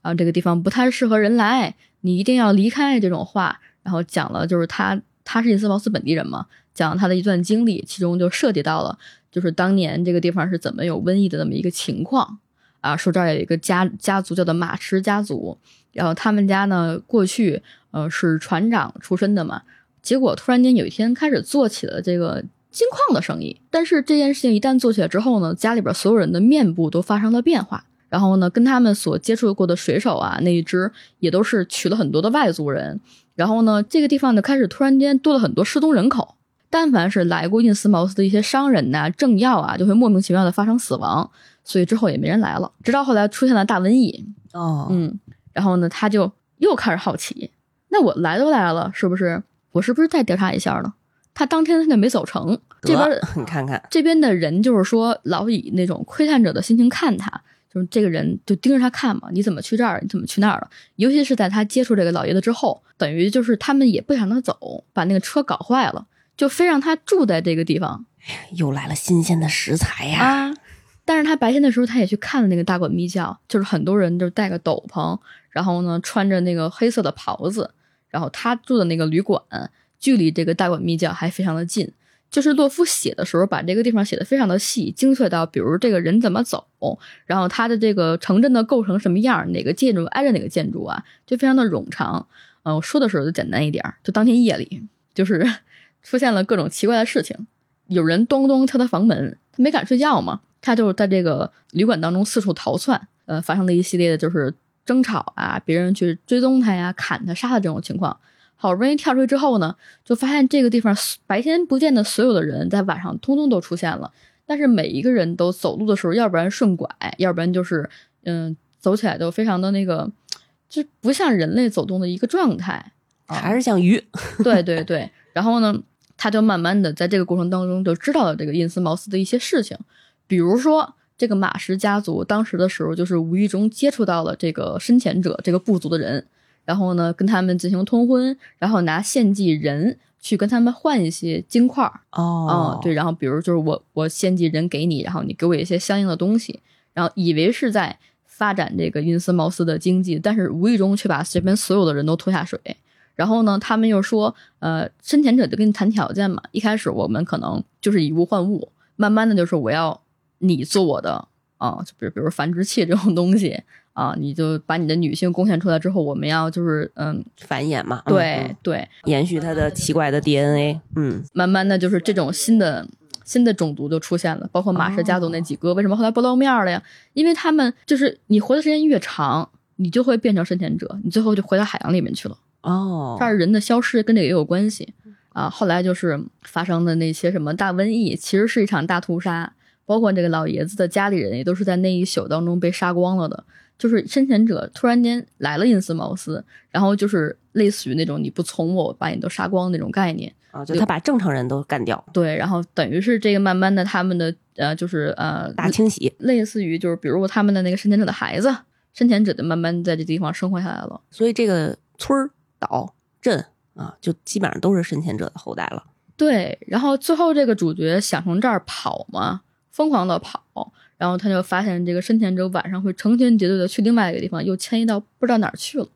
然后这个地方不太适合人来，你一定要离开这种话。然后讲了，就是他他是因斯茅斯本地人嘛，讲了他的一段经历，其中就涉及到了，就是当年这个地方是怎么有瘟疫的这么一个情况啊。说这儿有一个家家族叫做马什家族，然后他们家呢过去呃是船长出身的嘛，结果突然间有一天开始做起了这个金矿的生意，但是这件事情一旦做起来之后呢，家里边所有人的面部都发生了变化。然后呢，跟他们所接触过的水手啊，那一支也都是娶了很多的外族人。然后呢，这个地方呢开始突然间多了很多失踪人口。但凡是来过印斯茅斯的一些商人呐、政要啊，就会莫名其妙的发生死亡，所以之后也没人来了。直到后来出现了大瘟疫，哦，嗯，然后呢，他就又开始好奇，那我来都来了，是不是我是不是再调查一下呢？他当天他就没走成，这边得 你看看，这边的人就是说老以那种窥探者的心情看他，就是这个人就盯着他看嘛，你怎么去这儿，你怎么去那儿了？尤其是在他接触这个老爷子之后，等于就是他们也不想让他走，把那个车搞坏了，就非让他住在这个地方又来了新鲜的食材呀！啊。但是他白天的时候，他也去看了那个大管密教，就是很多人就带个斗篷，然后呢穿着那个黑色的袍子，然后他住的那个旅馆距离这个大馆密教还非常的近。就是洛夫写的时候，把这个地方写的非常的细，精确到比如这个人怎么走，然后他的这个城镇的构成什么样，哪个建筑挨着哪个建筑啊，就非常的冗长。嗯、我说的时候就简单一点，就当天夜里就是 出现了各种奇怪的事情，有人咚咚敲他房门，他没敢睡觉嘛，他就在这个旅馆当中四处逃窜，呃，发生了一系列的就是争吵啊，别人去追踪他呀、砍他、杀他这种情况。好不容易跳出去之后呢，就发现这个地方白天不见的所有的人，在晚上通通都出现了。但是每一个人都走路的时候，要不然顺拐，要不然就是嗯，走起来都非常的那个，就不像人类走动的一个状态。啊还是像鱼，对对对，然后呢，他就慢慢的在这个过程当中就知道了这个印斯茅斯的一些事情，比如说这个马什家族当时的时候，就是无意中接触到了这个深潜者这个部族的人，然后呢跟他们进行通婚，然后拿献祭人去跟他们换一些金块儿，哦嗯，对，然后比如就是我我献祭人给你，然后你给我一些相应的东西，然后以为是在发展这个因斯茅斯的经济，但是无意中却把这边所有的人都拖下水。然后呢，他们又说，呃，深潜者就跟你谈条件嘛，一开始我们可能就是以物换物，慢慢慢的就是我要你做我的啊，就比如比如繁殖器这种东西啊，你就把你的女性贡献出来之后，我们要就是嗯，繁衍嘛，对、嗯对，延续它的奇怪的 DNA，嗯，慢慢的就是这种新的新的种族就出现了，包括马氏家族那几个，为什么后来不露面了呀？因为他们就是你活的时间越长，你就会变成深潜者，你最后就回到海洋里面去了。哦，但是人的消失跟这个也有关系啊。后来就是发生的那些什么大瘟疫，其实是一场大屠杀，包括这个老爷子的家里人也都是在那一宿当中被杀光了的。就是深潜者突然间来了因斯茅斯，然后就是类似于那种你不从我，我把你都杀光那种概念。啊，就他把正常人都干掉，对，然后等于是这个慢慢的他们的呃就是呃大清洗，类似于就是比如他们的那个深潜者的孩子，深潜者就慢慢在这地方生活下来了。所以这个村儿、岛、镇啊，就基本上都是深潜者的后代了。对，然后最后这个主角想从这儿跑嘛，疯狂的跑，然后他就发现这个深潜者晚上会成群结队的去另外一个地方，又迁移到不知道哪儿去了，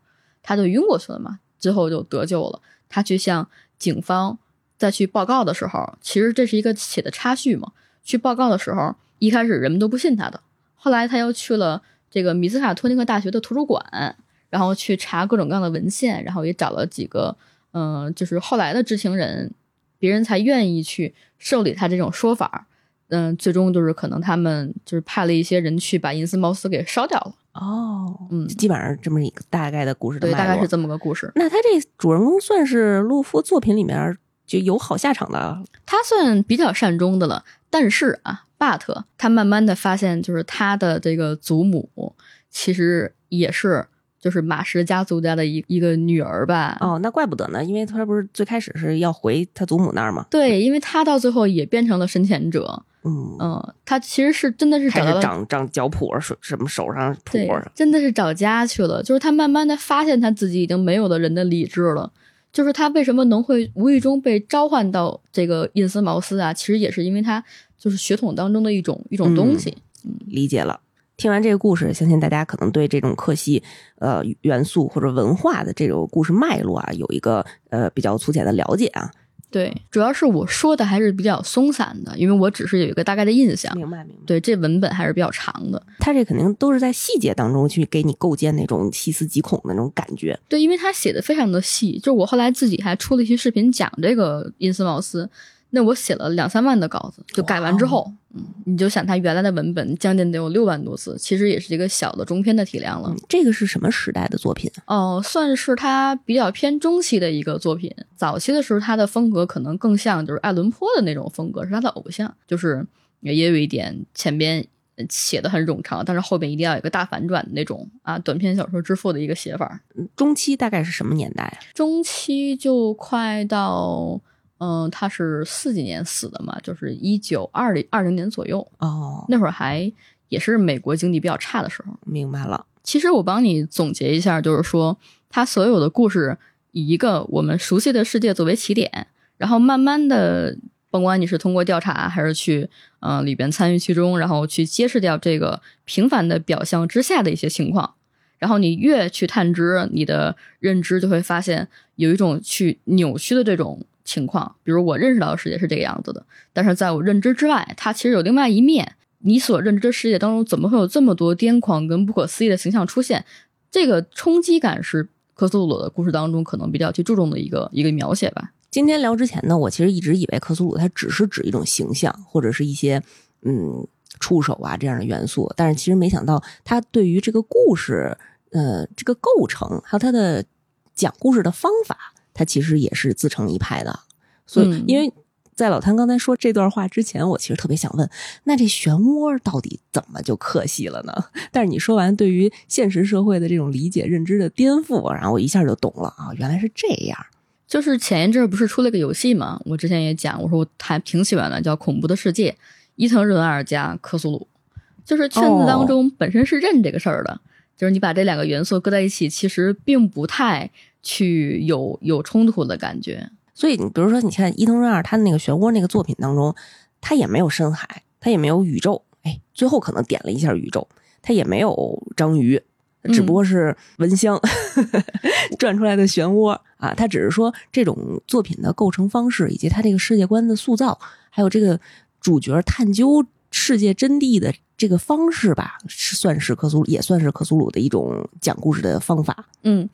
他就晕过去了嘛，最后就得救了。他去向警方再去报告的时候，其实这是一个写的插叙嘛。去报告的时候，一开始人们都不信他的，后来他又去了这个米斯卡托尼克大学的图书馆，然后去查各种各样的文献，然后也找了几个嗯、就是后来的知情人，别人才愿意去受理他这种说法。嗯，最终就是可能他们就是派了一些人去把银丝茅斯给烧掉了。哦，嗯基本上这么一个大概的故事的对，大概是这么个故事。那他这主人公算是洛夫作品里面就有好下场的，他算比较善终的了，但是啊，but 他慢慢的发现，就是他的这个祖母其实也是就是马氏家族家的一一个女儿吧。哦，那怪不得呢，因为他不是最开始是要回他祖母那儿吗？对，因为他到最后也变成了深潜者。嗯，嗯，他其实是真的是找开始到长长脚蹼，手什么手上蹼上，真的是找家去了。就是他慢慢的发现他自己已经没有了人的理智了。就是他为什么能会无意中被召唤到这个印斯茅斯啊？其实也是因为他就是血统当中的一种一种东西。理解了。听完这个故事，相信大家可能对这种克西呃元素或者文化的这种故事脉络啊，有一个呃比较粗浅的了解啊。对，主要是我说的还是比较松散的，因为我只是有一个大概的印象。明白明白。对，这文本还是比较长的。他这肯定都是在细节当中去给你构建那种细思极恐的那种感觉。对，因为他写的非常的细，就是我后来自己还出了一些视频讲这个因斯茅斯，那我写了两三万的稿子，就改完之后，嗯，你就想他原来的文本将近得有六万多字，其实也是一个小的中篇的体量了。嗯，这个是什么时代的作品啊？哦，算是他比较偏中期的一个作品。早期的时候，他的风格可能更像就是爱伦坡的那种风格，是他的偶像，就是也有一点前边呃写的很冗长，但是后边一定要有一个大反转的那种啊，短篇小说之父的一个写法。嗯中期大概是什么年代啊？中期就快到，嗯、他是四几年死的嘛，就是一九二零二零年左右，哦，那会儿还也是美国经济比较差的时候。明白了。其实我帮你总结一下，就是说他所有的故事以一个我们熟悉的世界作为起点，然后慢慢的，甭管你是通过调查还是去呃里边参与其中，然后去揭示掉这个平凡的表象之下的一些情况。然后你越去探知，你的认知就会发现有一种去扭曲的这种情况。比如我认识到的世界是这个样子的，但是在我认知之外，它其实有另外一面。你所认知的世界当中，怎么会有这么多癫狂跟不可思议的形象出现？这个冲击感是科苏鲁的故事当中可能比较去注重的一个一个描写吧。今天聊之前呢，我其实一直以为克苏鲁它只是指一种形象，或者是一些嗯触手啊这样的元素，但是其实没想到它对于这个故事，呃，这个构成还有它的讲故事的方法，它其实也是自成一派的。所以，嗯因为在老谭刚才说这段话之前，我其实特别想问，那这漩涡到底怎么就克系了呢？但是你说完对于现实社会的这种理解认知的颠覆，然后我一下就懂了啊，原来是这样。就是前一阵儿不是出了个游戏嘛？我之前也讲，我说我还挺喜欢的，叫《恐怖的世界》，伊藤润二加克苏鲁，就是圈子当中本身是认这个事儿的，就是你把这两个元素搁在一起，其实并不太去有有冲突的感觉。所以你比如说，你看伊藤润二他的那个漩涡那个作品当中，他也没有深海，他也没有宇宙，哎，最后可能点了一下宇宙，他也没有章鱼，只不过是蚊香、转出来的漩涡啊。他只是说这种作品的构成方式，以及他这个世界观的塑造，还有这个主角探究世界真谛的这个方式吧，是算是克苏鲁，也算是克苏鲁的一种讲故事的方法。嗯，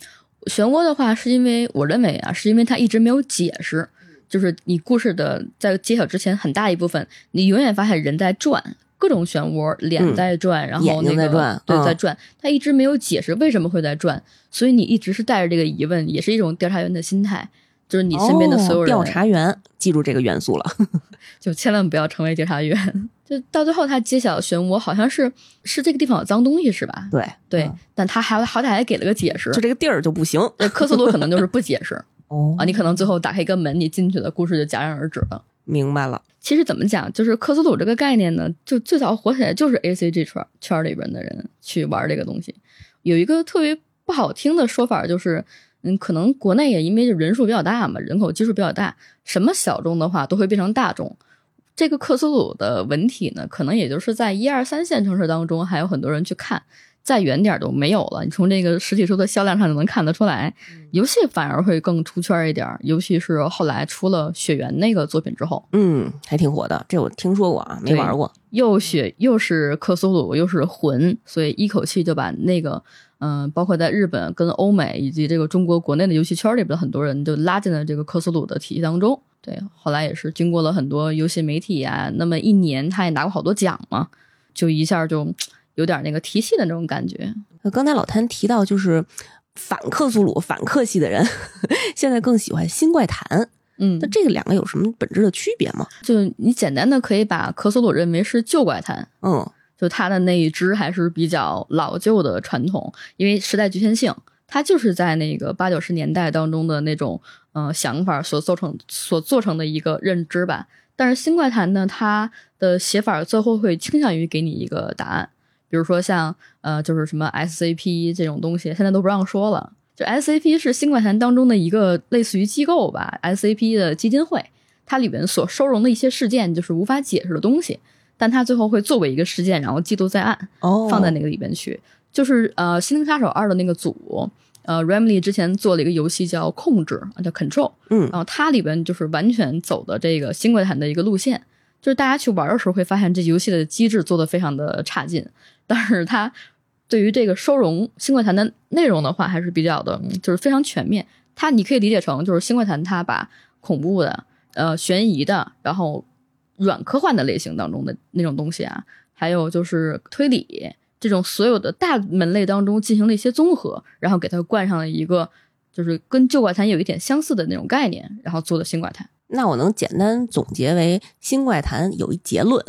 漩涡的话，是因为我认为啊，是因为它一直没有解释，就是你故事的在揭晓之前，很大一部分你永远发现人在转。各种漩涡，脸在转，然后那个在转，对，在转。他一直没有解释为什么会在转，所以你一直是带着这个疑问，也是一种调查员的心态，就是你身边的所有人。调查员，记住这个元素了，就千万不要成为调查员。就到最后，他揭晓漩涡好像是是这个地方有脏东西，是吧？对对，但他还好歹还给了个解释，就这个地儿就不行。科斯鲁可能就是不解释 哦啊，你可能最后打开一个门，你进去的故事就戛然而止了。明白了。其实怎么讲，就是克苏鲁这个概念呢，就最早火起来就是 A C G 圈圈里边的人去玩这个东西。有一个特别不好听的说法，就是嗯，可能国内也因为人数比较大嘛，人口基数比较大，什么小众的话都会变成大众。这个克苏鲁的文体呢，可能也就是在一二三线城市当中还有很多人去看。再远点都没有了，你从这个实体书的销量上就能看得出来，游戏反而会更出圈一点，尤其是后来出了《雪原》那个作品之后，嗯，还挺火的。这我听说过啊，没玩过。又雪又是克苏鲁又是魂，所以一口气就把那个，嗯，包括在日本跟欧美以及这个中国国内的游戏圈里边的很多人就拉进了这个克苏鲁的体系当中。对，后来也是经过了很多游戏媒体啊，那么一年他也拿过好多奖嘛，就一下就。有点那个提系的那种感觉。刚才老谭提到，就是反克苏鲁、反克系的人，现在更喜欢新怪谈。嗯，那这个两个有什么本质的区别吗？就你简单的可以把克苏鲁认为是旧怪谈。嗯，就他的那一支还是比较老旧的传统，因为时代局限性，它就是在那个八九十年代当中的那种嗯想法所做成、所做成的一个认知吧。但是新怪谈呢，它的写法最后会倾向于给你一个答案。比如说像呃，就是什么 SCP 这种东西，现在都不让说了。就 SCP 是新怪谈当中的一个类似于机构吧，SCP 的基金会，它里面所收容的一些事件就是无法解释的东西，但它最后会作为一个事件，然后记录在案，放在那个里边去。就是呃，《心灵杀手二》的那个组，呃，Remedy 之前做了一个游戏叫控制啊，叫 Control，嗯，然后它里边就是完全走的这个新怪谈的一个路线。就是大家去玩的时候会发现，这游戏的机制做的非常的差劲，但是它对于这个收容新怪谈的内容的话，还是比较的，就是非常全面。它你可以理解成，就是新怪谈它把恐怖的、呃悬疑的，然后软科幻的类型当中的那种东西啊，还有就是推理这种所有的大门类当中进行了一些综合，然后给它冠上了一个就是跟旧怪谈有一点相似的那种概念，然后做的新怪谈。那我能简单总结为新怪谈有一结论，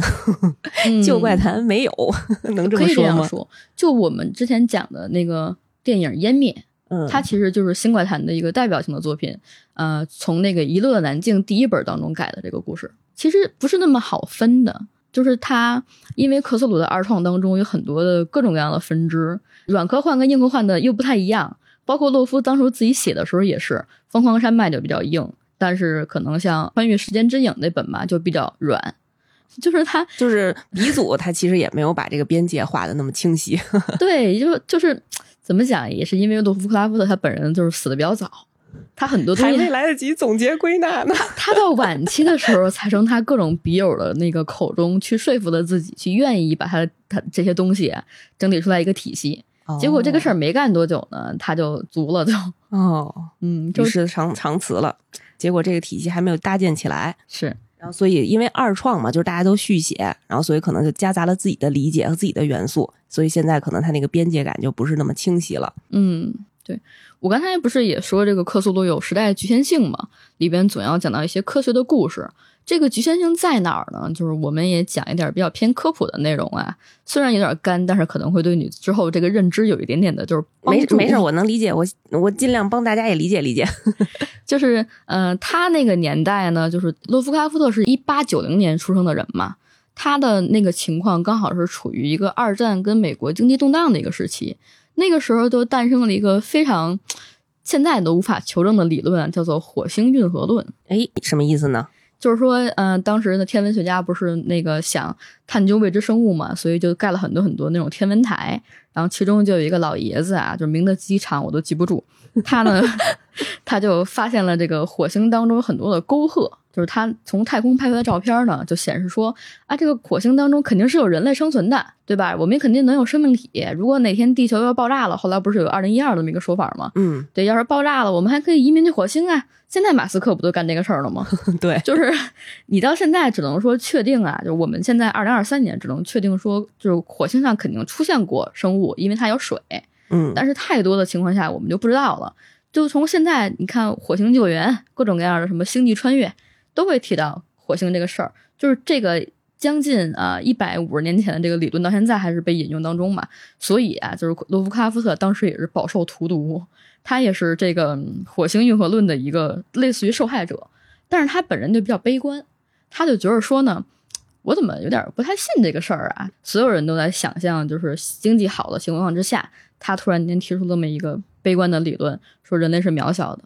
旧怪谈没有，能这么说吗？就我们之前讲的那个电影《湮灭》，嗯，它其实就是新怪谈的一个代表性的作品。呃，从那个《遗落的南境》第一本当中改的这个故事，其实不是那么好分的。就是它，因为克苏鲁的二创当中有很多的各种各样的分支，软科幻跟硬科幻的又不太一样。包括洛夫当初自己写的时候也是，《疯狂山脉》就比较硬。但是可能像《穿越时间之影》那本吧，就比较软，就是他就是鼻祖，他其实也没有把这个边界画的那么清晰。对，就就是怎么讲，也是因为洛夫克拉夫特他本人就是死的比较早，他很多东西还没来得及总结归纳呢。他到晚期的时候，才从他各种笔友的那个口中去说服了自己，去愿意把他他这些东西整理出来一个体系。结果这个事儿没干多久呢，他就足了，就哦，嗯，就是长长辞了。结果这个体系还没有搭建起来，是，然后所以因为二创嘛，就是大家都续写，然后所以可能就夹杂了自己的理解和自己的元素，所以现在可能它那个边界感就不是那么清晰了。嗯，对我刚才不是也说这个克苏鲁有时代局限性嘛，里边总要讲到一些科学的故事。这个局限性在哪儿呢？就是我们也讲一点比较偏科普的内容啊，虽然有点干，但是可能会对你之后这个认知有一点点的，就是没没事，我能理解，我我尽量帮大家也理解理解。就是呃，他那个年代呢，就是洛夫克拉夫特是一八九零年出生的人嘛，他的那个情况刚好是处于一个二战跟美国经济动荡的一个时期，那个时候就诞生了一个非常现在都无法求证的理论，叫做火星运河论。哎，什么意思呢？就是说，嗯，当时的天文学家不是那个想探究未知生物嘛，所以就盖了很多很多那种天文台。然后其中就有一个老爷子啊，就名字极长，我都记不住。他呢，他就发现了这个火星当中有很多的沟壑，就是他从太空拍回来的照片呢，就显示说啊，这个火星当中肯定是有人类生存的，对吧？我们肯定能有生命体。如果哪天地球要爆炸了，后来不是有二零一二这么一个说法吗？嗯，对，要是爆炸了，我们还可以移民去火星啊。现在马斯克不都干这个事儿了吗？对，就是你到现在只能说确定啊，就我们现在二零二三年只能确定说，就是火星上肯定出现过生物，因为它有水。嗯，但是太多的情况下，我们就不知道了。就从现在你看，火星救援各种各样的什么星际穿越，都会提到火星这个事儿。就是这个将近啊一百五十年前的这个理论，到现在还是被引用当中嘛。所以啊，就是罗夫卡夫特当时也是饱受荼毒。他也是这个火星运河论的一个类似于受害者，但是他本人就比较悲观，他就觉得说呢，我怎么有点不太信这个事儿啊？所有人都在想象，就是经济好的情况之下，他突然间提出这么一个悲观的理论，说人类是渺小的，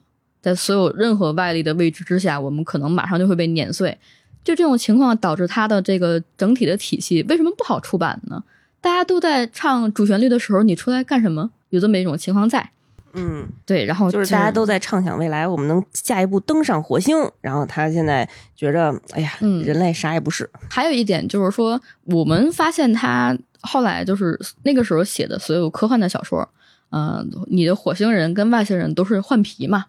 在所有任何外力的位置之下，我们可能马上就会被碾碎。就这种情况导致他的这个整体的体系为什么不好出版呢？大家都在唱主旋律的时候，你出来干什么？有这么一种情况在。嗯，对，然后就是大家都在畅想未来，我们能下一步登上火星。然后他现在觉着，哎呀，嗯人类啥也不是。还有一点就是说，我们发现他后来就是那个时候写的所有科幻的小说，嗯、你的火星人跟外星人都是换皮嘛，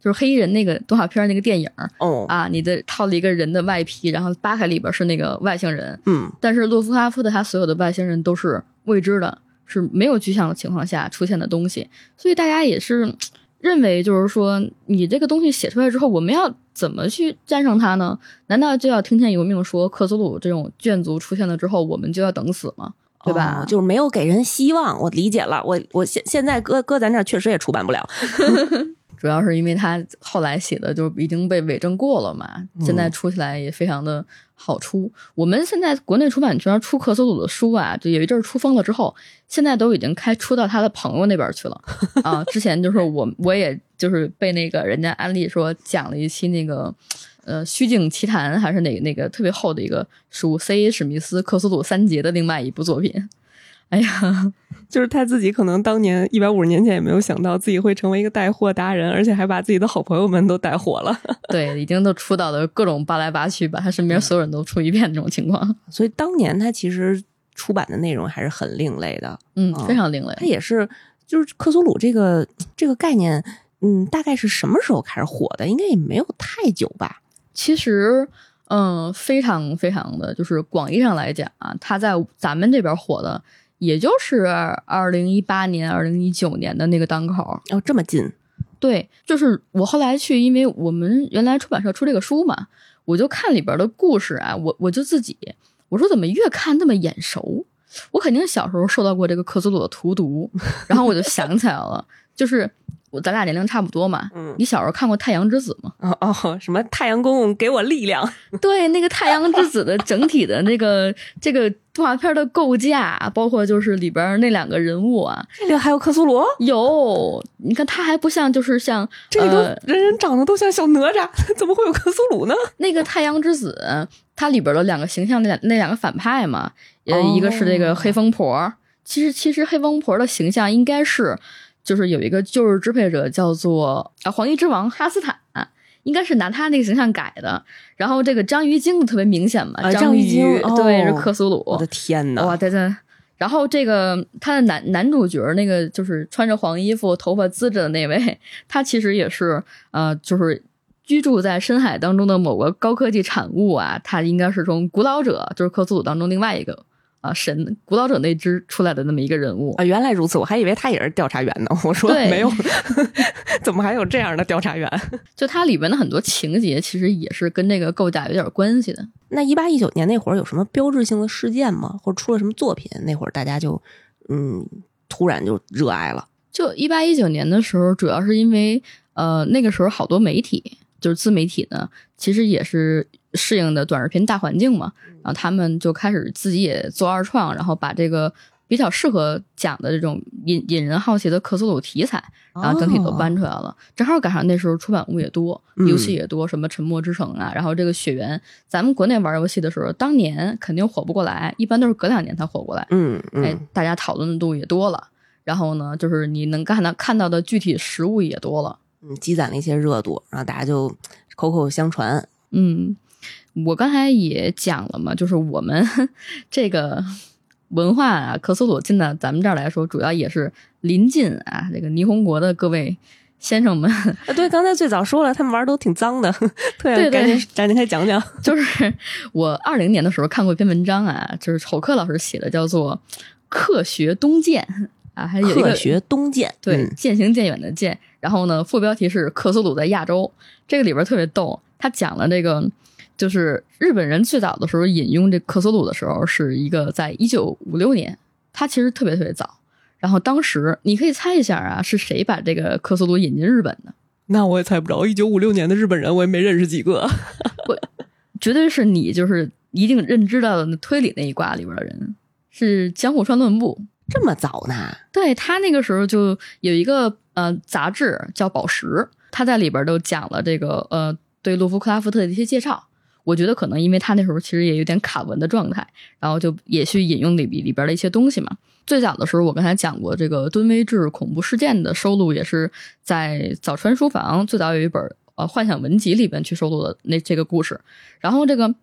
就是黑衣人那个动画片那个电影哦，啊，你的套了一个人的外皮，然后扒开里边是那个外星人，嗯，但是洛夫哈夫的他所有的外星人都是未知的，是没有具象的情况下出现的东西，所以大家也是认为，就是说你这个东西写出来之后，我们要怎么去战胜它呢？难道就要听天由命说克苏鲁这种眷族出现了之后，我们就要等死吗？对吧？哦就是没有给人希望。我理解了，我我现现在搁搁咱这儿确实也出版不了。主要是因为他后来写的就已经被伪证过了嘛，现在出起来也非常的好出。我们现在国内出版圈出克苏鲁的书啊，就有一阵儿出疯了之后，现在都已经开出到他的朋友那边去了 啊。之前就是我我也就是被那个人家安利说讲了一期那个呃虚境奇谈还是哪那个特别厚的一个书，C.A. 史密斯克苏鲁三杰的另外一部作品。哎呀，就是他自己可能当年一百五十年前也没有想到自己会成为一个带货达人，而且还把自己的好朋友们都带火了。对，已经都出道的各种扒来扒去，把他身边所有人都出一遍这种情况。所以当年他其实出版的内容还是很另类的。嗯哦，非常另类。他也是，就是克苏鲁这个这个概念，嗯，大概是什么时候开始火的？应该也没有太久吧。其实，嗯，非常非常的就是广义上来讲啊，它在咱们这边火的，也就是二零一八年、二零一九年的那个档口。哦，这么近，对，就是我后来去，因为我们原来出版社出这个书嘛，我就看里边的故事啊，我我就自己我说怎么越看那么眼熟？我肯定小时候受到过这个克苏鲁的荼毒，然后我就想起来了，就是我咱俩年龄差不多嘛，嗯你小时候看过《太阳之子》吗？哦哦，什么太阳公公给我力量？对，那个《太阳之子》的整体的那个这个动画片的构架，包括就是里边那两个人物啊，这里还有克苏鲁，有你看他还不像就是像这里都呃人人长得都像小哪吒，怎么会有克苏鲁呢？那个太阳之子，它里边的两个形象，那两那两个反派嘛，呃，哦一个是这个黑风婆，其实其实黑风婆的形象应该是，就是有一个旧日支配者叫做啊黄衣之王哈斯坦。应该是拿他那个形象改的，然后这个章鱼精特别明显嘛，啊章章鱼精对哦是克苏鲁，我的天呐！哇，对对。然后这个他的男男主角那个就是穿着黄衣服、头发滋着的那位，他其实也是呃，就是居住在深海当中的某个高科技产物啊。他应该是从古老者，就是克苏鲁当中另外一个啊、神古老者那支出来的那么一个人物。啊，原来如此，我还以为他也是调查员呢。我说对没有，怎么还有这样的调查员？就它里边的很多情节，其实也是跟这个构架有点关系的。那一八一九年那会儿有什么标志性的事件吗？或者出了什么作品？那会儿大家就嗯，突然就热爱了。就一八一九年的时候，主要是因为呃那个时候好多媒体就是自媒体呢，其实也是适应的短视频大环境嘛，然后他们就开始自己也做二创，然后把这个比较适合讲的这种引引人好奇的克苏鲁题材，然后整体都搬出来了。正好赶上那时候出版物也多，嗯游戏也多，什么《沉默之城》啊，然后这个《雪原》，咱们国内玩游戏的时候，当年肯定火不过来，一般都是隔两年才火过来。嗯嗯，哎，大家讨论的度也多了。然后呢，就是你能看到看到的具体实物也多了。嗯，积攒了一些热度，然后大家就口口相传，嗯，我刚才也讲了嘛，就是我们 这个文化啊，克苏鲁进到咱们这儿来说，主要也是临近啊这个霓虹国的各位先生们。啊，对，刚才最早说了，他们玩儿都挺脏的，对，对对赶紧赶紧开讲讲。就是我二零年的时候看过一篇文章啊，就是丑克老师写的，叫做《克学东渐》啊，还有一个克学东渐，对，嗯渐行渐远的渐。然后呢，副标题是克苏鲁在亚洲，这个里边特别逗，他讲了这个。就是日本人最早的时候引用这克苏鲁的时候，是一个在一九五六年，它其实特别特别早。然后当时你可以猜一下啊，是谁把这个克苏鲁引进日本的？那我也猜不着，一九五六年的日本人我也没认识几个。绝对是你就是一定认知到的推理那一挂里边的人，是江户川乱步。这么早呢？对他那个时候就有一个呃杂志叫《宝石》，他在里边都讲了这个呃对洛夫克拉夫特的一些介绍。我觉得可能因为他那时候其实也有点卡文的状态，然后就也去引用里里边的一些东西嘛。最早的时候，我刚才讲过这个敦威治恐怖事件的收录，也是在早川书房最早有一本呃幻想文集里边去收录的那这个故事。然后这个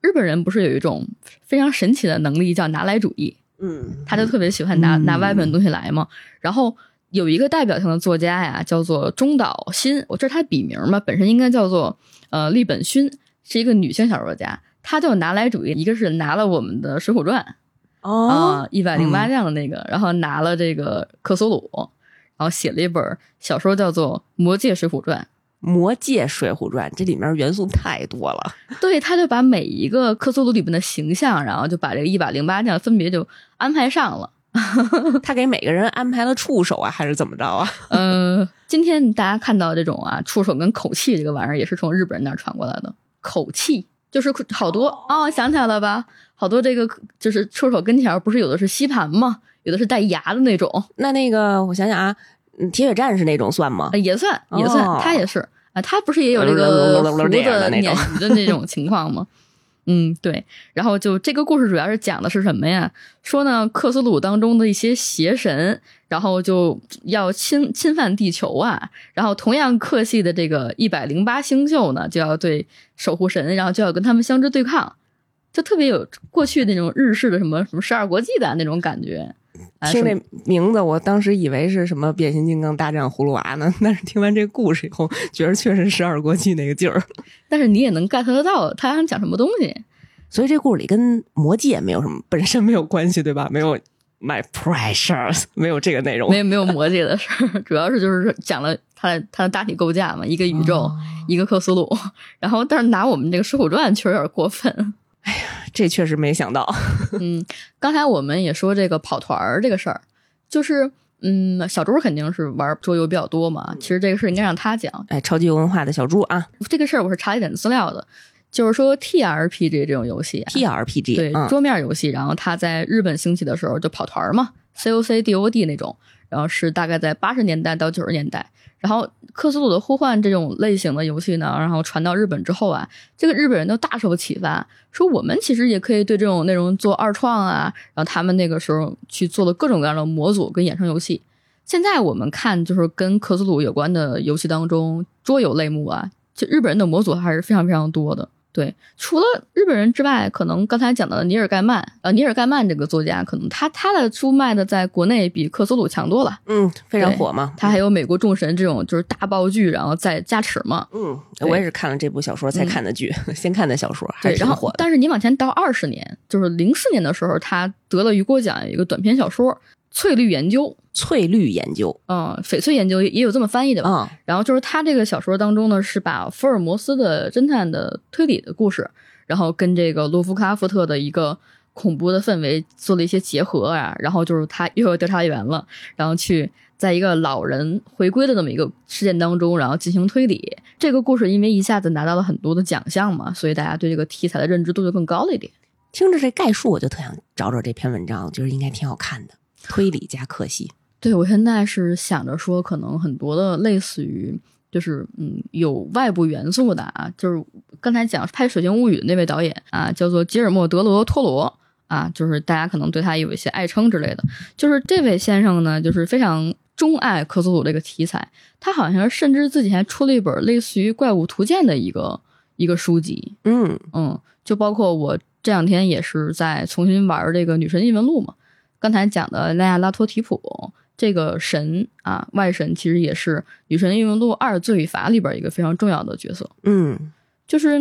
日本人不是有一种非常神奇的能力叫拿来主义，嗯，他就特别喜欢拿嗯拿外面的东西来嘛。然后有一个代表性的作家呀，叫做中岛新，我这是他笔名嘛，本身应该叫做呃立本薰，是一个女性小说家。她就拿来主义，一个是拿了我们的《水浒传》哦啊，一百零八将的那个，然后拿了这个克苏鲁，然后写了一本小说叫做《魔界水浒传《魔界水浒传》这里面元素太多了。》。对，他就把每一个克苏鲁里面的形象，然后就把这个一百零八将分别就安排上了。他给每个人安排了触手啊，还是怎么着啊？呃，今天大家看到这种啊，触手跟口气这个玩意儿，也是从日本人那儿传过来的。口气就是好多哦，想起来了吧？好多这个就是触手跟前儿不是有的是吸盘吗？有的是带牙的那种，那那个我想想啊，嗯铁血战士那种算吗呃？也算也算，哦他也是啊，他不是也有这个胡子鲶那种鱼的那种情况吗？嗯，对。然后就这个故事主要是讲的是什么呀？说呢，克苏鲁当中的一些邪神，然后就要侵侵犯地球啊。然后同样克系的这个一百零八星宿呢，就要对守护神，然后就要跟他们相知对抗，就特别有过去那种日式的什么什么十二国际的那种感觉。啊听什么这名字，我当时以为是什么变形金刚大战葫芦娃呢，但是听完这故事以后，觉得确实十二国际那个劲儿。但是你也能 get 得到他想讲什么东西。所以这故事里跟魔界没有什么本身没有关系，对吧？没有 my precious，没有这个内容。没有没有魔界的事儿，主要是就是讲了它的它的大体构架嘛，一个宇宙，哦一个克苏鲁，然后但是拿我们这个《水浒传》确实有点过分。这确实没想到。嗯，刚才我们也说这个跑团儿这个事儿，就是嗯，小猪肯定是玩桌游比较多嘛，其实这个事儿应该让他讲。哎，超级有文化的小猪啊这个事儿我是查了一点资料的，就是说 T R P G 这种游戏、啊、，T R P G，对嗯桌面游戏，然后它在日本兴起的时候就跑团儿嘛，C O C D O D 那种，然后是大概在八十年代到九十年代，然后克苏鲁的呼唤这种类型的游戏呢，然后传到日本之后啊，这个日本人都大受启发，说我们其实也可以对这种内容做二创啊，然后他们那个时候去做了各种各样的模组跟衍生游戏。现在我们看就是跟克苏鲁有关的游戏当中，桌游类目啊，就日本人的模组还是非常非常多的。对，除了日本人之外，可能刚才讲到的尼尔盖曼，呃，尼尔盖曼这个作家，可能他他的书卖的在国内比克苏鲁强多了。嗯，非常火嘛。他还有美国众神这种就是大爆剧，然后再加持嘛。嗯，我也是看了这部小说才看的剧，先看的小说，还对，然后是挺火的。但是你往前倒二十年，就是零四年的时候，他得了雨果奖，有一个短篇小说《翠绿研究》，翠绿研究嗯，翡翠研究也也有这么翻译的吧？啊，然后就是他这个小说当中呢，是把福尔摩斯的侦探的推理的故事，然后跟这个洛夫克拉夫特的一个恐怖的氛围做了一些结合啊。然后就是他又有调查员了，然后去在一个老人回归的这么一个事件当中，然后进行推理。这个故事因为一下子拿到了很多的奖项嘛，所以大家对这个题材的认知度就更高了一点。听着这概述，我就特想找找这篇文章，就是应该挺好看的。推理加克系，对我现在是想着说，可能很多的类似于就是嗯有外部元素的啊，就是刚才讲拍《水晶物语》的那位导演啊，叫做吉尔莫·德罗托罗啊，就是大家可能对他有一些爱称之类的。就是这位先生呢，就是非常钟爱克苏鲁这个题材，他好像甚至自己还出了一本类似于《怪物图鉴》的一个。一一个书籍。嗯嗯，就包括我这两天也是在重新玩这个《女神异闻录》嘛。刚才讲的莱亚拉托提普这个神啊，外神其实也是《女神异闻录二：罪与罚》里边一个非常重要的角色。嗯就是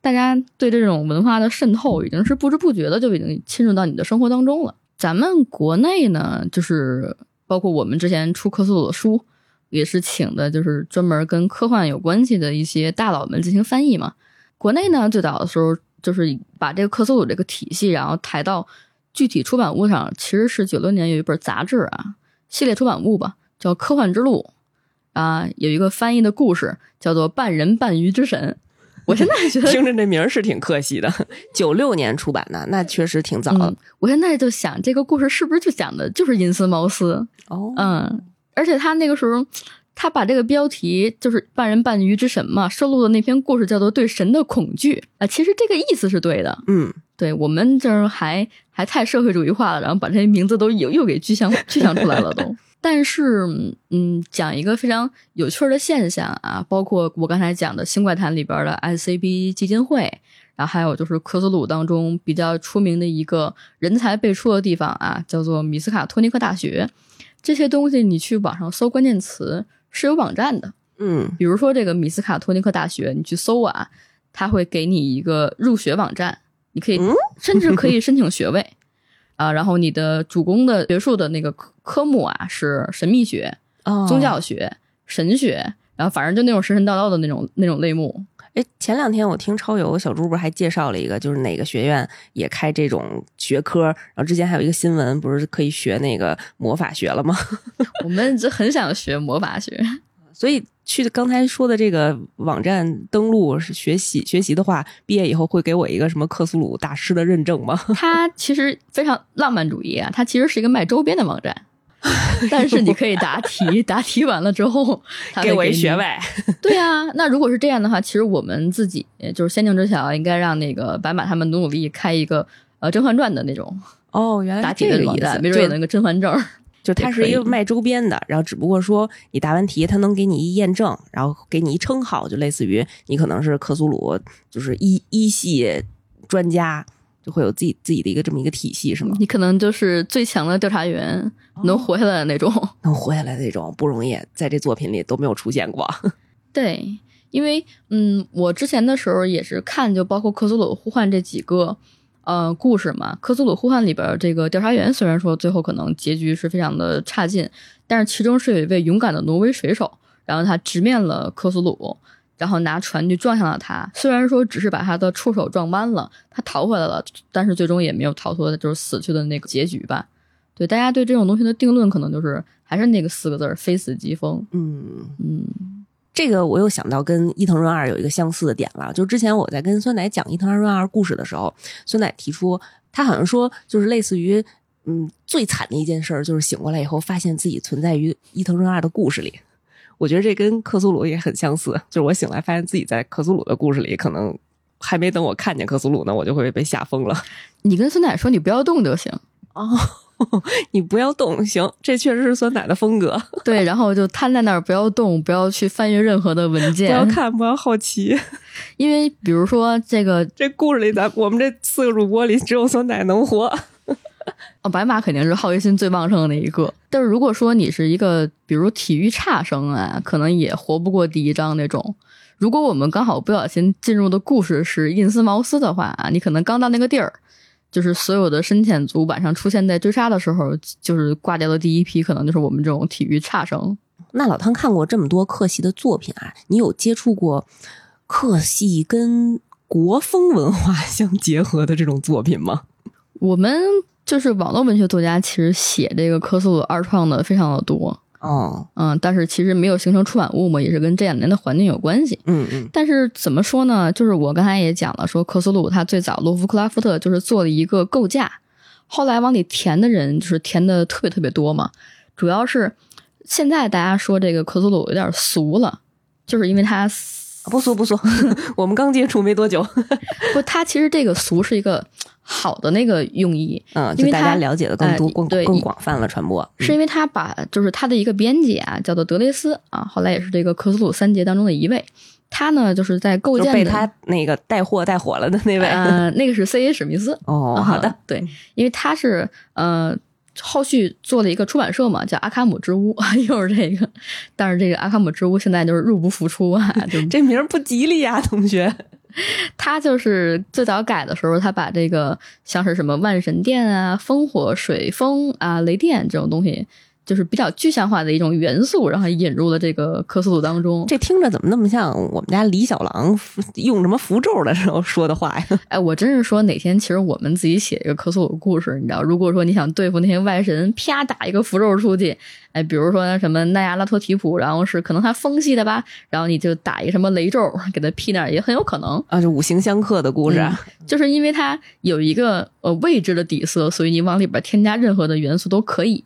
大家对这种文化的渗透，已经是不知不觉的就已经侵入到你的生活当中了。咱们国内呢，就是包括我们之前出科斯鲁的书，也是请的就是专门跟科幻有关系的一些大佬们进行翻译嘛。国内呢，最早的时候就是把这个克苏鲁这个体系，然后抬到具体出版物上，其实是九六年有一本杂志啊，系列出版物吧，叫《科幻之路》啊，有一个翻译的故事叫做《半人半鱼之神》。我现在觉得听着这名儿是挺客气的，九六年出版的，那确实挺早的。嗯。我现在就想，这个故事是不是就讲的就是阴司茅斯？哦，嗯，而且他那个时候，他把这个标题就是“半人半鱼之神”嘛，收录的那篇故事叫做《对神的恐惧》啊、其实这个意思是对的。嗯对我们就是还还太社会主义化了，然后把这些名字都又又给具象具象出来了都。但是，嗯，讲一个非常有趣儿的现象啊，包括我刚才讲的《新怪谈》里边的 SCB 基金会，然后还有就是科索鲁当中比较出名的一个人才辈出的地方啊，叫做米斯卡托尼克大学。这些东西你去网上搜关键词是有网站的，嗯比如说这个米斯卡托尼克大学，你去搜啊，它会给你一个入学网站，你可以嗯甚至可以申请学位啊。然后你的主攻的学术的那个科科目啊是神秘学、哦宗教学、神学，然后反正就那种神神叨叨的那种那种类目。哎，前两天我听超游小猪不是还介绍了一个，就是哪个学院也开这种学科，然后之前还有一个新闻，不是可以学那个魔法学了吗？我们就很想学魔法学，所以去刚才说的这个网站登录是学习学习的话，毕业以后会给我一个什么克苏鲁大师的认证吗？他其实非常浪漫主义啊，他其实是一个卖周边的网站。但是你可以答题，答题完了之后，它会给我一学位。对啊，那如果是这样的话，其实我们自己就是仙境之桥，应该让那个白马他们努努力开一个呃《甄嬛传》的那种哦，原来答是题的网站，这个意思，就是没准也能个甄嬛证儿。就它是一个卖周边的，然后只不过说你答完题，它能给你一验证，然后给你一称号，就类似于你可能是克苏鲁，就是一一系专家，就会有自己自己的一个这么一个体系，是吗？你可能就是最强的调查员，能活下来的那种。能活下来的那种不容易，在这作品里都没有出现过。对，因为嗯，我之前的时候也是看，就包括克苏鲁呼唤这几个呃故事嘛。科苏鲁呼唤里边这个调查员，虽然说最后可能结局是非常的差劲，但是其中是有一位勇敢的挪威水手，然后他直面了科苏鲁。然后拿船去撞向了他，虽然说只是把他的触手撞弯了，他逃回来了，但是最终也没有逃脱，就是死去的那个结局吧。对，大家对这种东西的定论可能就是还是那个四个字儿：非死即疯。嗯，嗯这个我又想到跟伊藤润二有一个相似的点了。就之前我在跟酸奶讲伊藤润二故事的时候，酸奶提出他好像说就是类似于嗯最惨的一件事儿，就是醒过来以后发现自己存在于伊藤润二的故事里。我觉得这跟克苏鲁也很相似，就是我醒来发现自己在克苏鲁的故事里，可能还没等我看见克苏鲁呢，我就会被吓疯了。你跟酸奶说你不要动就行。哦，你不要动，行，这确实是酸奶的风格。对，然后就瘫在那儿，不要动，不要去翻阅任何的文件不，要看，不要好奇。因为比如说这个这故事里，咱我们这四个主播里，只有酸奶能活。哦，白马肯定是好奇心最旺盛的那一个。但是如果说你是一个，比如体育差生啊，可能也活不过第一章那种。如果我们刚好不小心进入的故事是印斯茅斯的话啊，你可能刚到那个地儿，就是所有的深潜族晚上出现在追杀的时候，就是挂掉的第一批，可能就是我们这种体育差生。那老汤看过这么多克系的作品啊，你有接触过克系跟国风文化相结合的这种作品吗？我们就是网络文学作家，其实写这个科苏鲁二创的非常的多，哦，嗯，但是其实没有形成出版物嘛，也是跟这两年的环境有关系。嗯嗯但是怎么说呢？就是我刚才也讲了，说克苏鲁他最早罗夫克拉夫特就是做了一个构架，后来往里填的人就是填的特别特别多嘛。主要是现在大家说这个克苏鲁有点俗了，就是因为他不俗不俗，我们刚接触没多久，不，他其实这个俗是一个好的那个用意，嗯，因为大家了解的更多、更更广泛了传播。是因为他把就是他的一个编辑啊，叫做德雷斯啊，后来也是这个克苏鲁三杰当中的一位，他呢就是在构建被他那个带货带火了的那位，呃，那个是 C.A. 史密斯。哦，好的，对，因为他是呃。后续做了一个出版社嘛，叫阿卡姆之屋，又是这个，但是这个阿卡姆之屋现在就是入不敷出啊，就这名不吉利啊，同学。他就是最早改的时候，他把这个像是什么万神殿啊、烽火水风啊、雷电这种东西。就是比较具象化的一种元素，然后引入了这个克苏鲁当中。这听着怎么那么像我们家李小狼用什么符咒的时候说的话呀？哎，我真是说哪天其实我们自己写一个克苏鲁故事，你知道，如果说你想对付那些外神，啪打一个符咒出去，哎，比如说什么奈亚拉托提普，然后是可能他风系的吧，然后你就打一个什么雷咒给他劈那儿，也很有可能啊，就五行相克的故事，就是因为它有一个呃未知的底色，所以你往里边添加任何的元素都可以。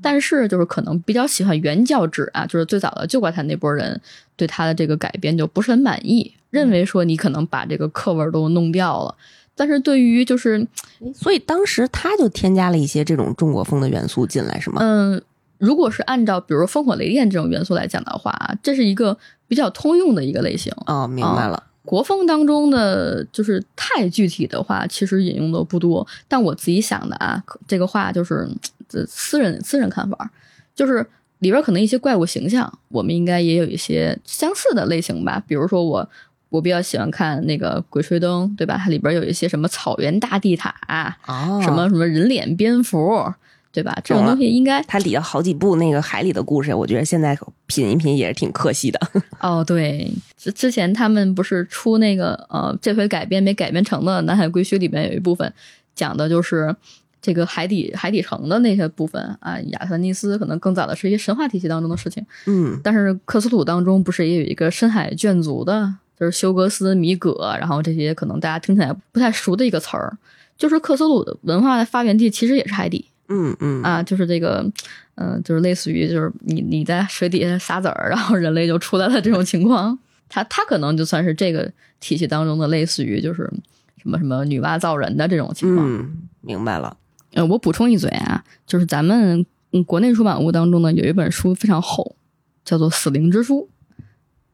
但是，就是可能比较喜欢原教旨啊，就是最早的旧怪谈那波人对他的这个改编就不是很满意，认为说你可能把这个课文都弄掉了。但是对于就是，所以当时他就添加了一些这种中国风的元素进来，是吗？嗯，如果是按照比如烽火雷电这种元素来讲的话，这是一个比较通用的一个类型。哦，明白了。国风当中的就是太具体的话，其实引用的不多。但我自己想的啊，这个话就是。私人私人看法，就是里边可能一些怪物形象，我们应该也有一些相似的类型吧。比如说我，我比较喜欢看那个《鬼吹灯》，对吧？它里边有一些什么草原大地塔啊，什么什么人脸蝙蝠，对吧？这种东西应该它里头好几部那个海里的故事，我觉得现在品一品也是挺可惜的。哦，对，之之前他们不是出那个呃，这回改编没改编成的《南海归墟》里面有一部分讲的就是。这个海底海底城的那些部分啊，亚特兰蒂斯可能更早的是一些神话体系当中的事情。嗯，但是克苏鲁当中不是也有一个深海眷族的，就是休格斯、米葛，然后这些可能大家听起来不太熟的一个词儿，就是克苏鲁的文化的发源地其实也是海底。嗯嗯啊，就是这个，嗯，就是类似于就是你你在水底下撒籽儿，然后人类就出来了这种情况，它它可能就算是这个体系当中的类似于就是什么什么女娲造人的这种情况。嗯，明白了。呃，我补充一嘴啊，就是咱们国内出版物当中呢，有一本书非常厚，叫做《死灵之书》。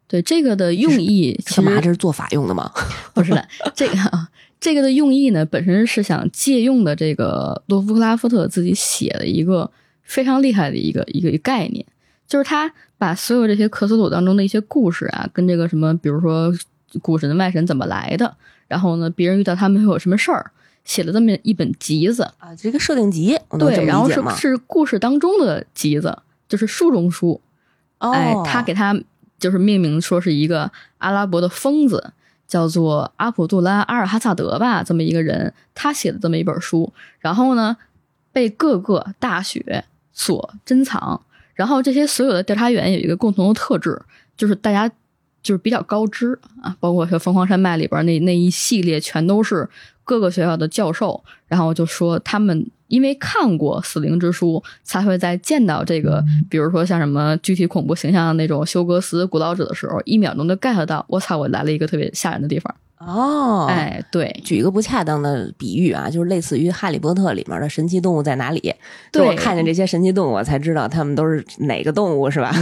对这个的用意，干嘛？这是做法用的吗？不是的，这个啊，这个的用意呢，本身是想借用的这个洛夫克拉夫特自己写的一个非常厉害的一个一个概念，就是他把所有这些克苏鲁当中的一些故事啊，跟这个什么，比如说古神外神怎么来的，然后呢，别人遇到他们会有什么事儿。写了这么一本集子啊，这个设定集，对，然后是是故事当中的集子，就是书中书。哎，他给他就是命名说是一个阿拉伯的疯子，叫做阿卜杜拉·阿尔哈萨德吧，这么一个人，他写的这么一本书，然后呢被各个大学所珍藏。然后这些所有的调查员有一个共同的特质，就是大家就是比较高知啊，包括说《凤凰山脉》里边那那一系列全都是。各个学校的教授，然后就说他们因为看过《死灵之书》，才会在见到这个，比如说像什么具体恐怖形象的那种休格斯古老者的时候，一秒钟就 get 到，我操，我来了一个特别吓人的地方。哦，哎，对，举一个不恰当的比喻啊，就是类似于《哈利波特》里面的神奇动物在哪里？对我看见这些神奇动物，我才知道他们都是哪个动物，是吧？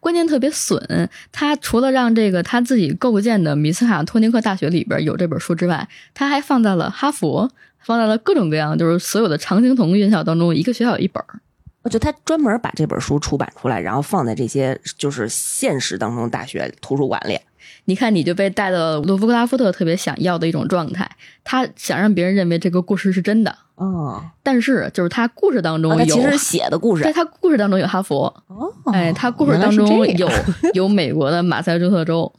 关键特别损，他除了让这个他自己构建的米斯卡托尼克大学里边有这本书之外，他还放在了哈佛，放在了各种各样，就是所有的常青藤院校当中，一个学校有一本。我觉得他专门把这本书出版出来，然后放在这些就是现实当中大学图书馆里。你看，你就被带到了罗夫克拉夫特特别想要的一种状态，他想让别人认为这个故事是真的。哦，但是就是他故事当中有，其实写的故事，在他故事当中有哈佛。哦，哎，他故事当中有 有美国的马赛诸塞州，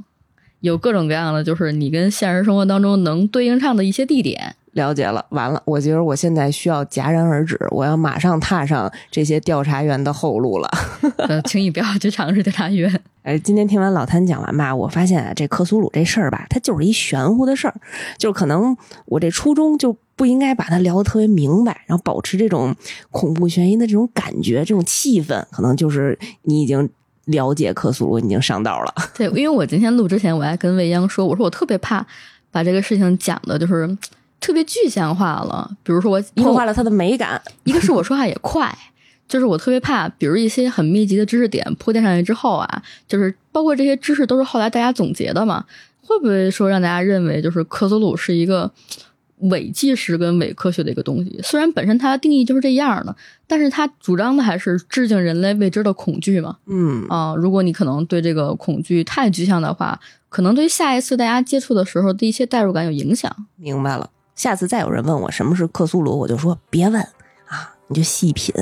有各种各样的，就是你跟现实生活当中能对应上的一些地点。了解了，完了，我觉得我现在需要戛然而止，我要马上踏上这些调查员的后路了。呃，请你不要去尝试调查员。哎，今天听完老谭讲完吧，我发现啊，这克苏鲁这事儿吧，它就是一玄乎的事儿，就可能我这初衷就不应该把它聊得特别明白，然后保持这种恐怖悬疑的这种感觉、这种气氛，可能就是你已经了解克苏鲁，已经上道了。对，因为我今天录之前，我还跟未央说，我说我特别怕把这个事情讲的，就是。特别具象化了，比如说我破坏了它的美感。一个是我说话也快，就是我特别怕，比如一些很密集的知识点铺垫上去之后啊，就是包括这些知识都是后来大家总结的嘛，会不会说让大家认为就是克苏鲁是一个伪纪实跟伪科学的一个东西？虽然本身它的定义就是这样的，但是它主张的还是致敬人类未知的恐惧嘛。嗯啊、如果你可能对这个恐惧太具象的话，可能对下一次大家接触的时候的一些代入感有影响。明白了。下次再有人问我什么是克苏鲁，我就说别问啊，你就细品。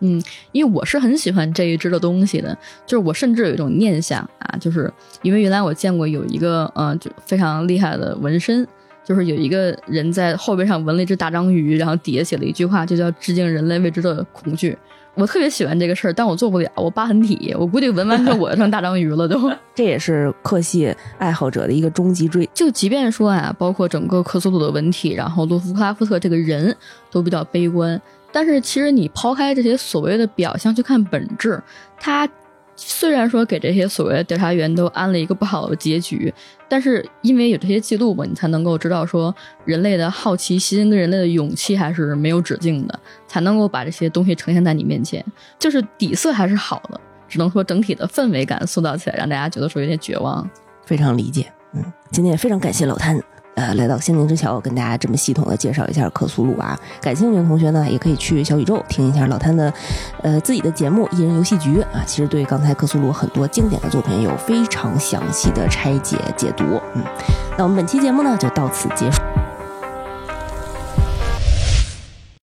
嗯因为我是很喜欢这一支的东西的，就是我甚至有一种念想啊，就是因为原来我见过有一个呃，就非常厉害的纹身，就是有一个人在后背上纹了一只大章鱼，然后底下写了一句话，就叫致敬人类未知的恐惧。我特别喜欢这个事儿，但我做不了，我疤痕体，我估计纹完之后我就成大章鱼了都。这也是克系爱好者的一个终极追。就即便说啊，包括整个克苏鲁的文体，然后洛夫克拉夫特这个人都比较悲观，但是其实你抛开这些所谓的表象去看本质，他虽然说给这些所谓的调查员都安了一个不好的结局，但是因为有这些记录嘛，你才能够知道说人类的好奇心跟人类的勇气还是没有止境的，才能够把这些东西呈现在你面前，就是底色还是好的，只能说整体的氛围感塑造起来，让大家觉得说有点绝望。非常理解。嗯，今天也非常感谢老谭，呃，来到仙灵之桥跟大家这么系统的介绍一下克苏鲁啊。感兴趣的同学呢，也可以去小宇宙听一下老谭的，呃，自己的节目《一人游戏局》啊。其实对刚才克苏鲁很多经典的作品有非常详细的拆解解读。嗯，那我们本期节目呢就到此结束。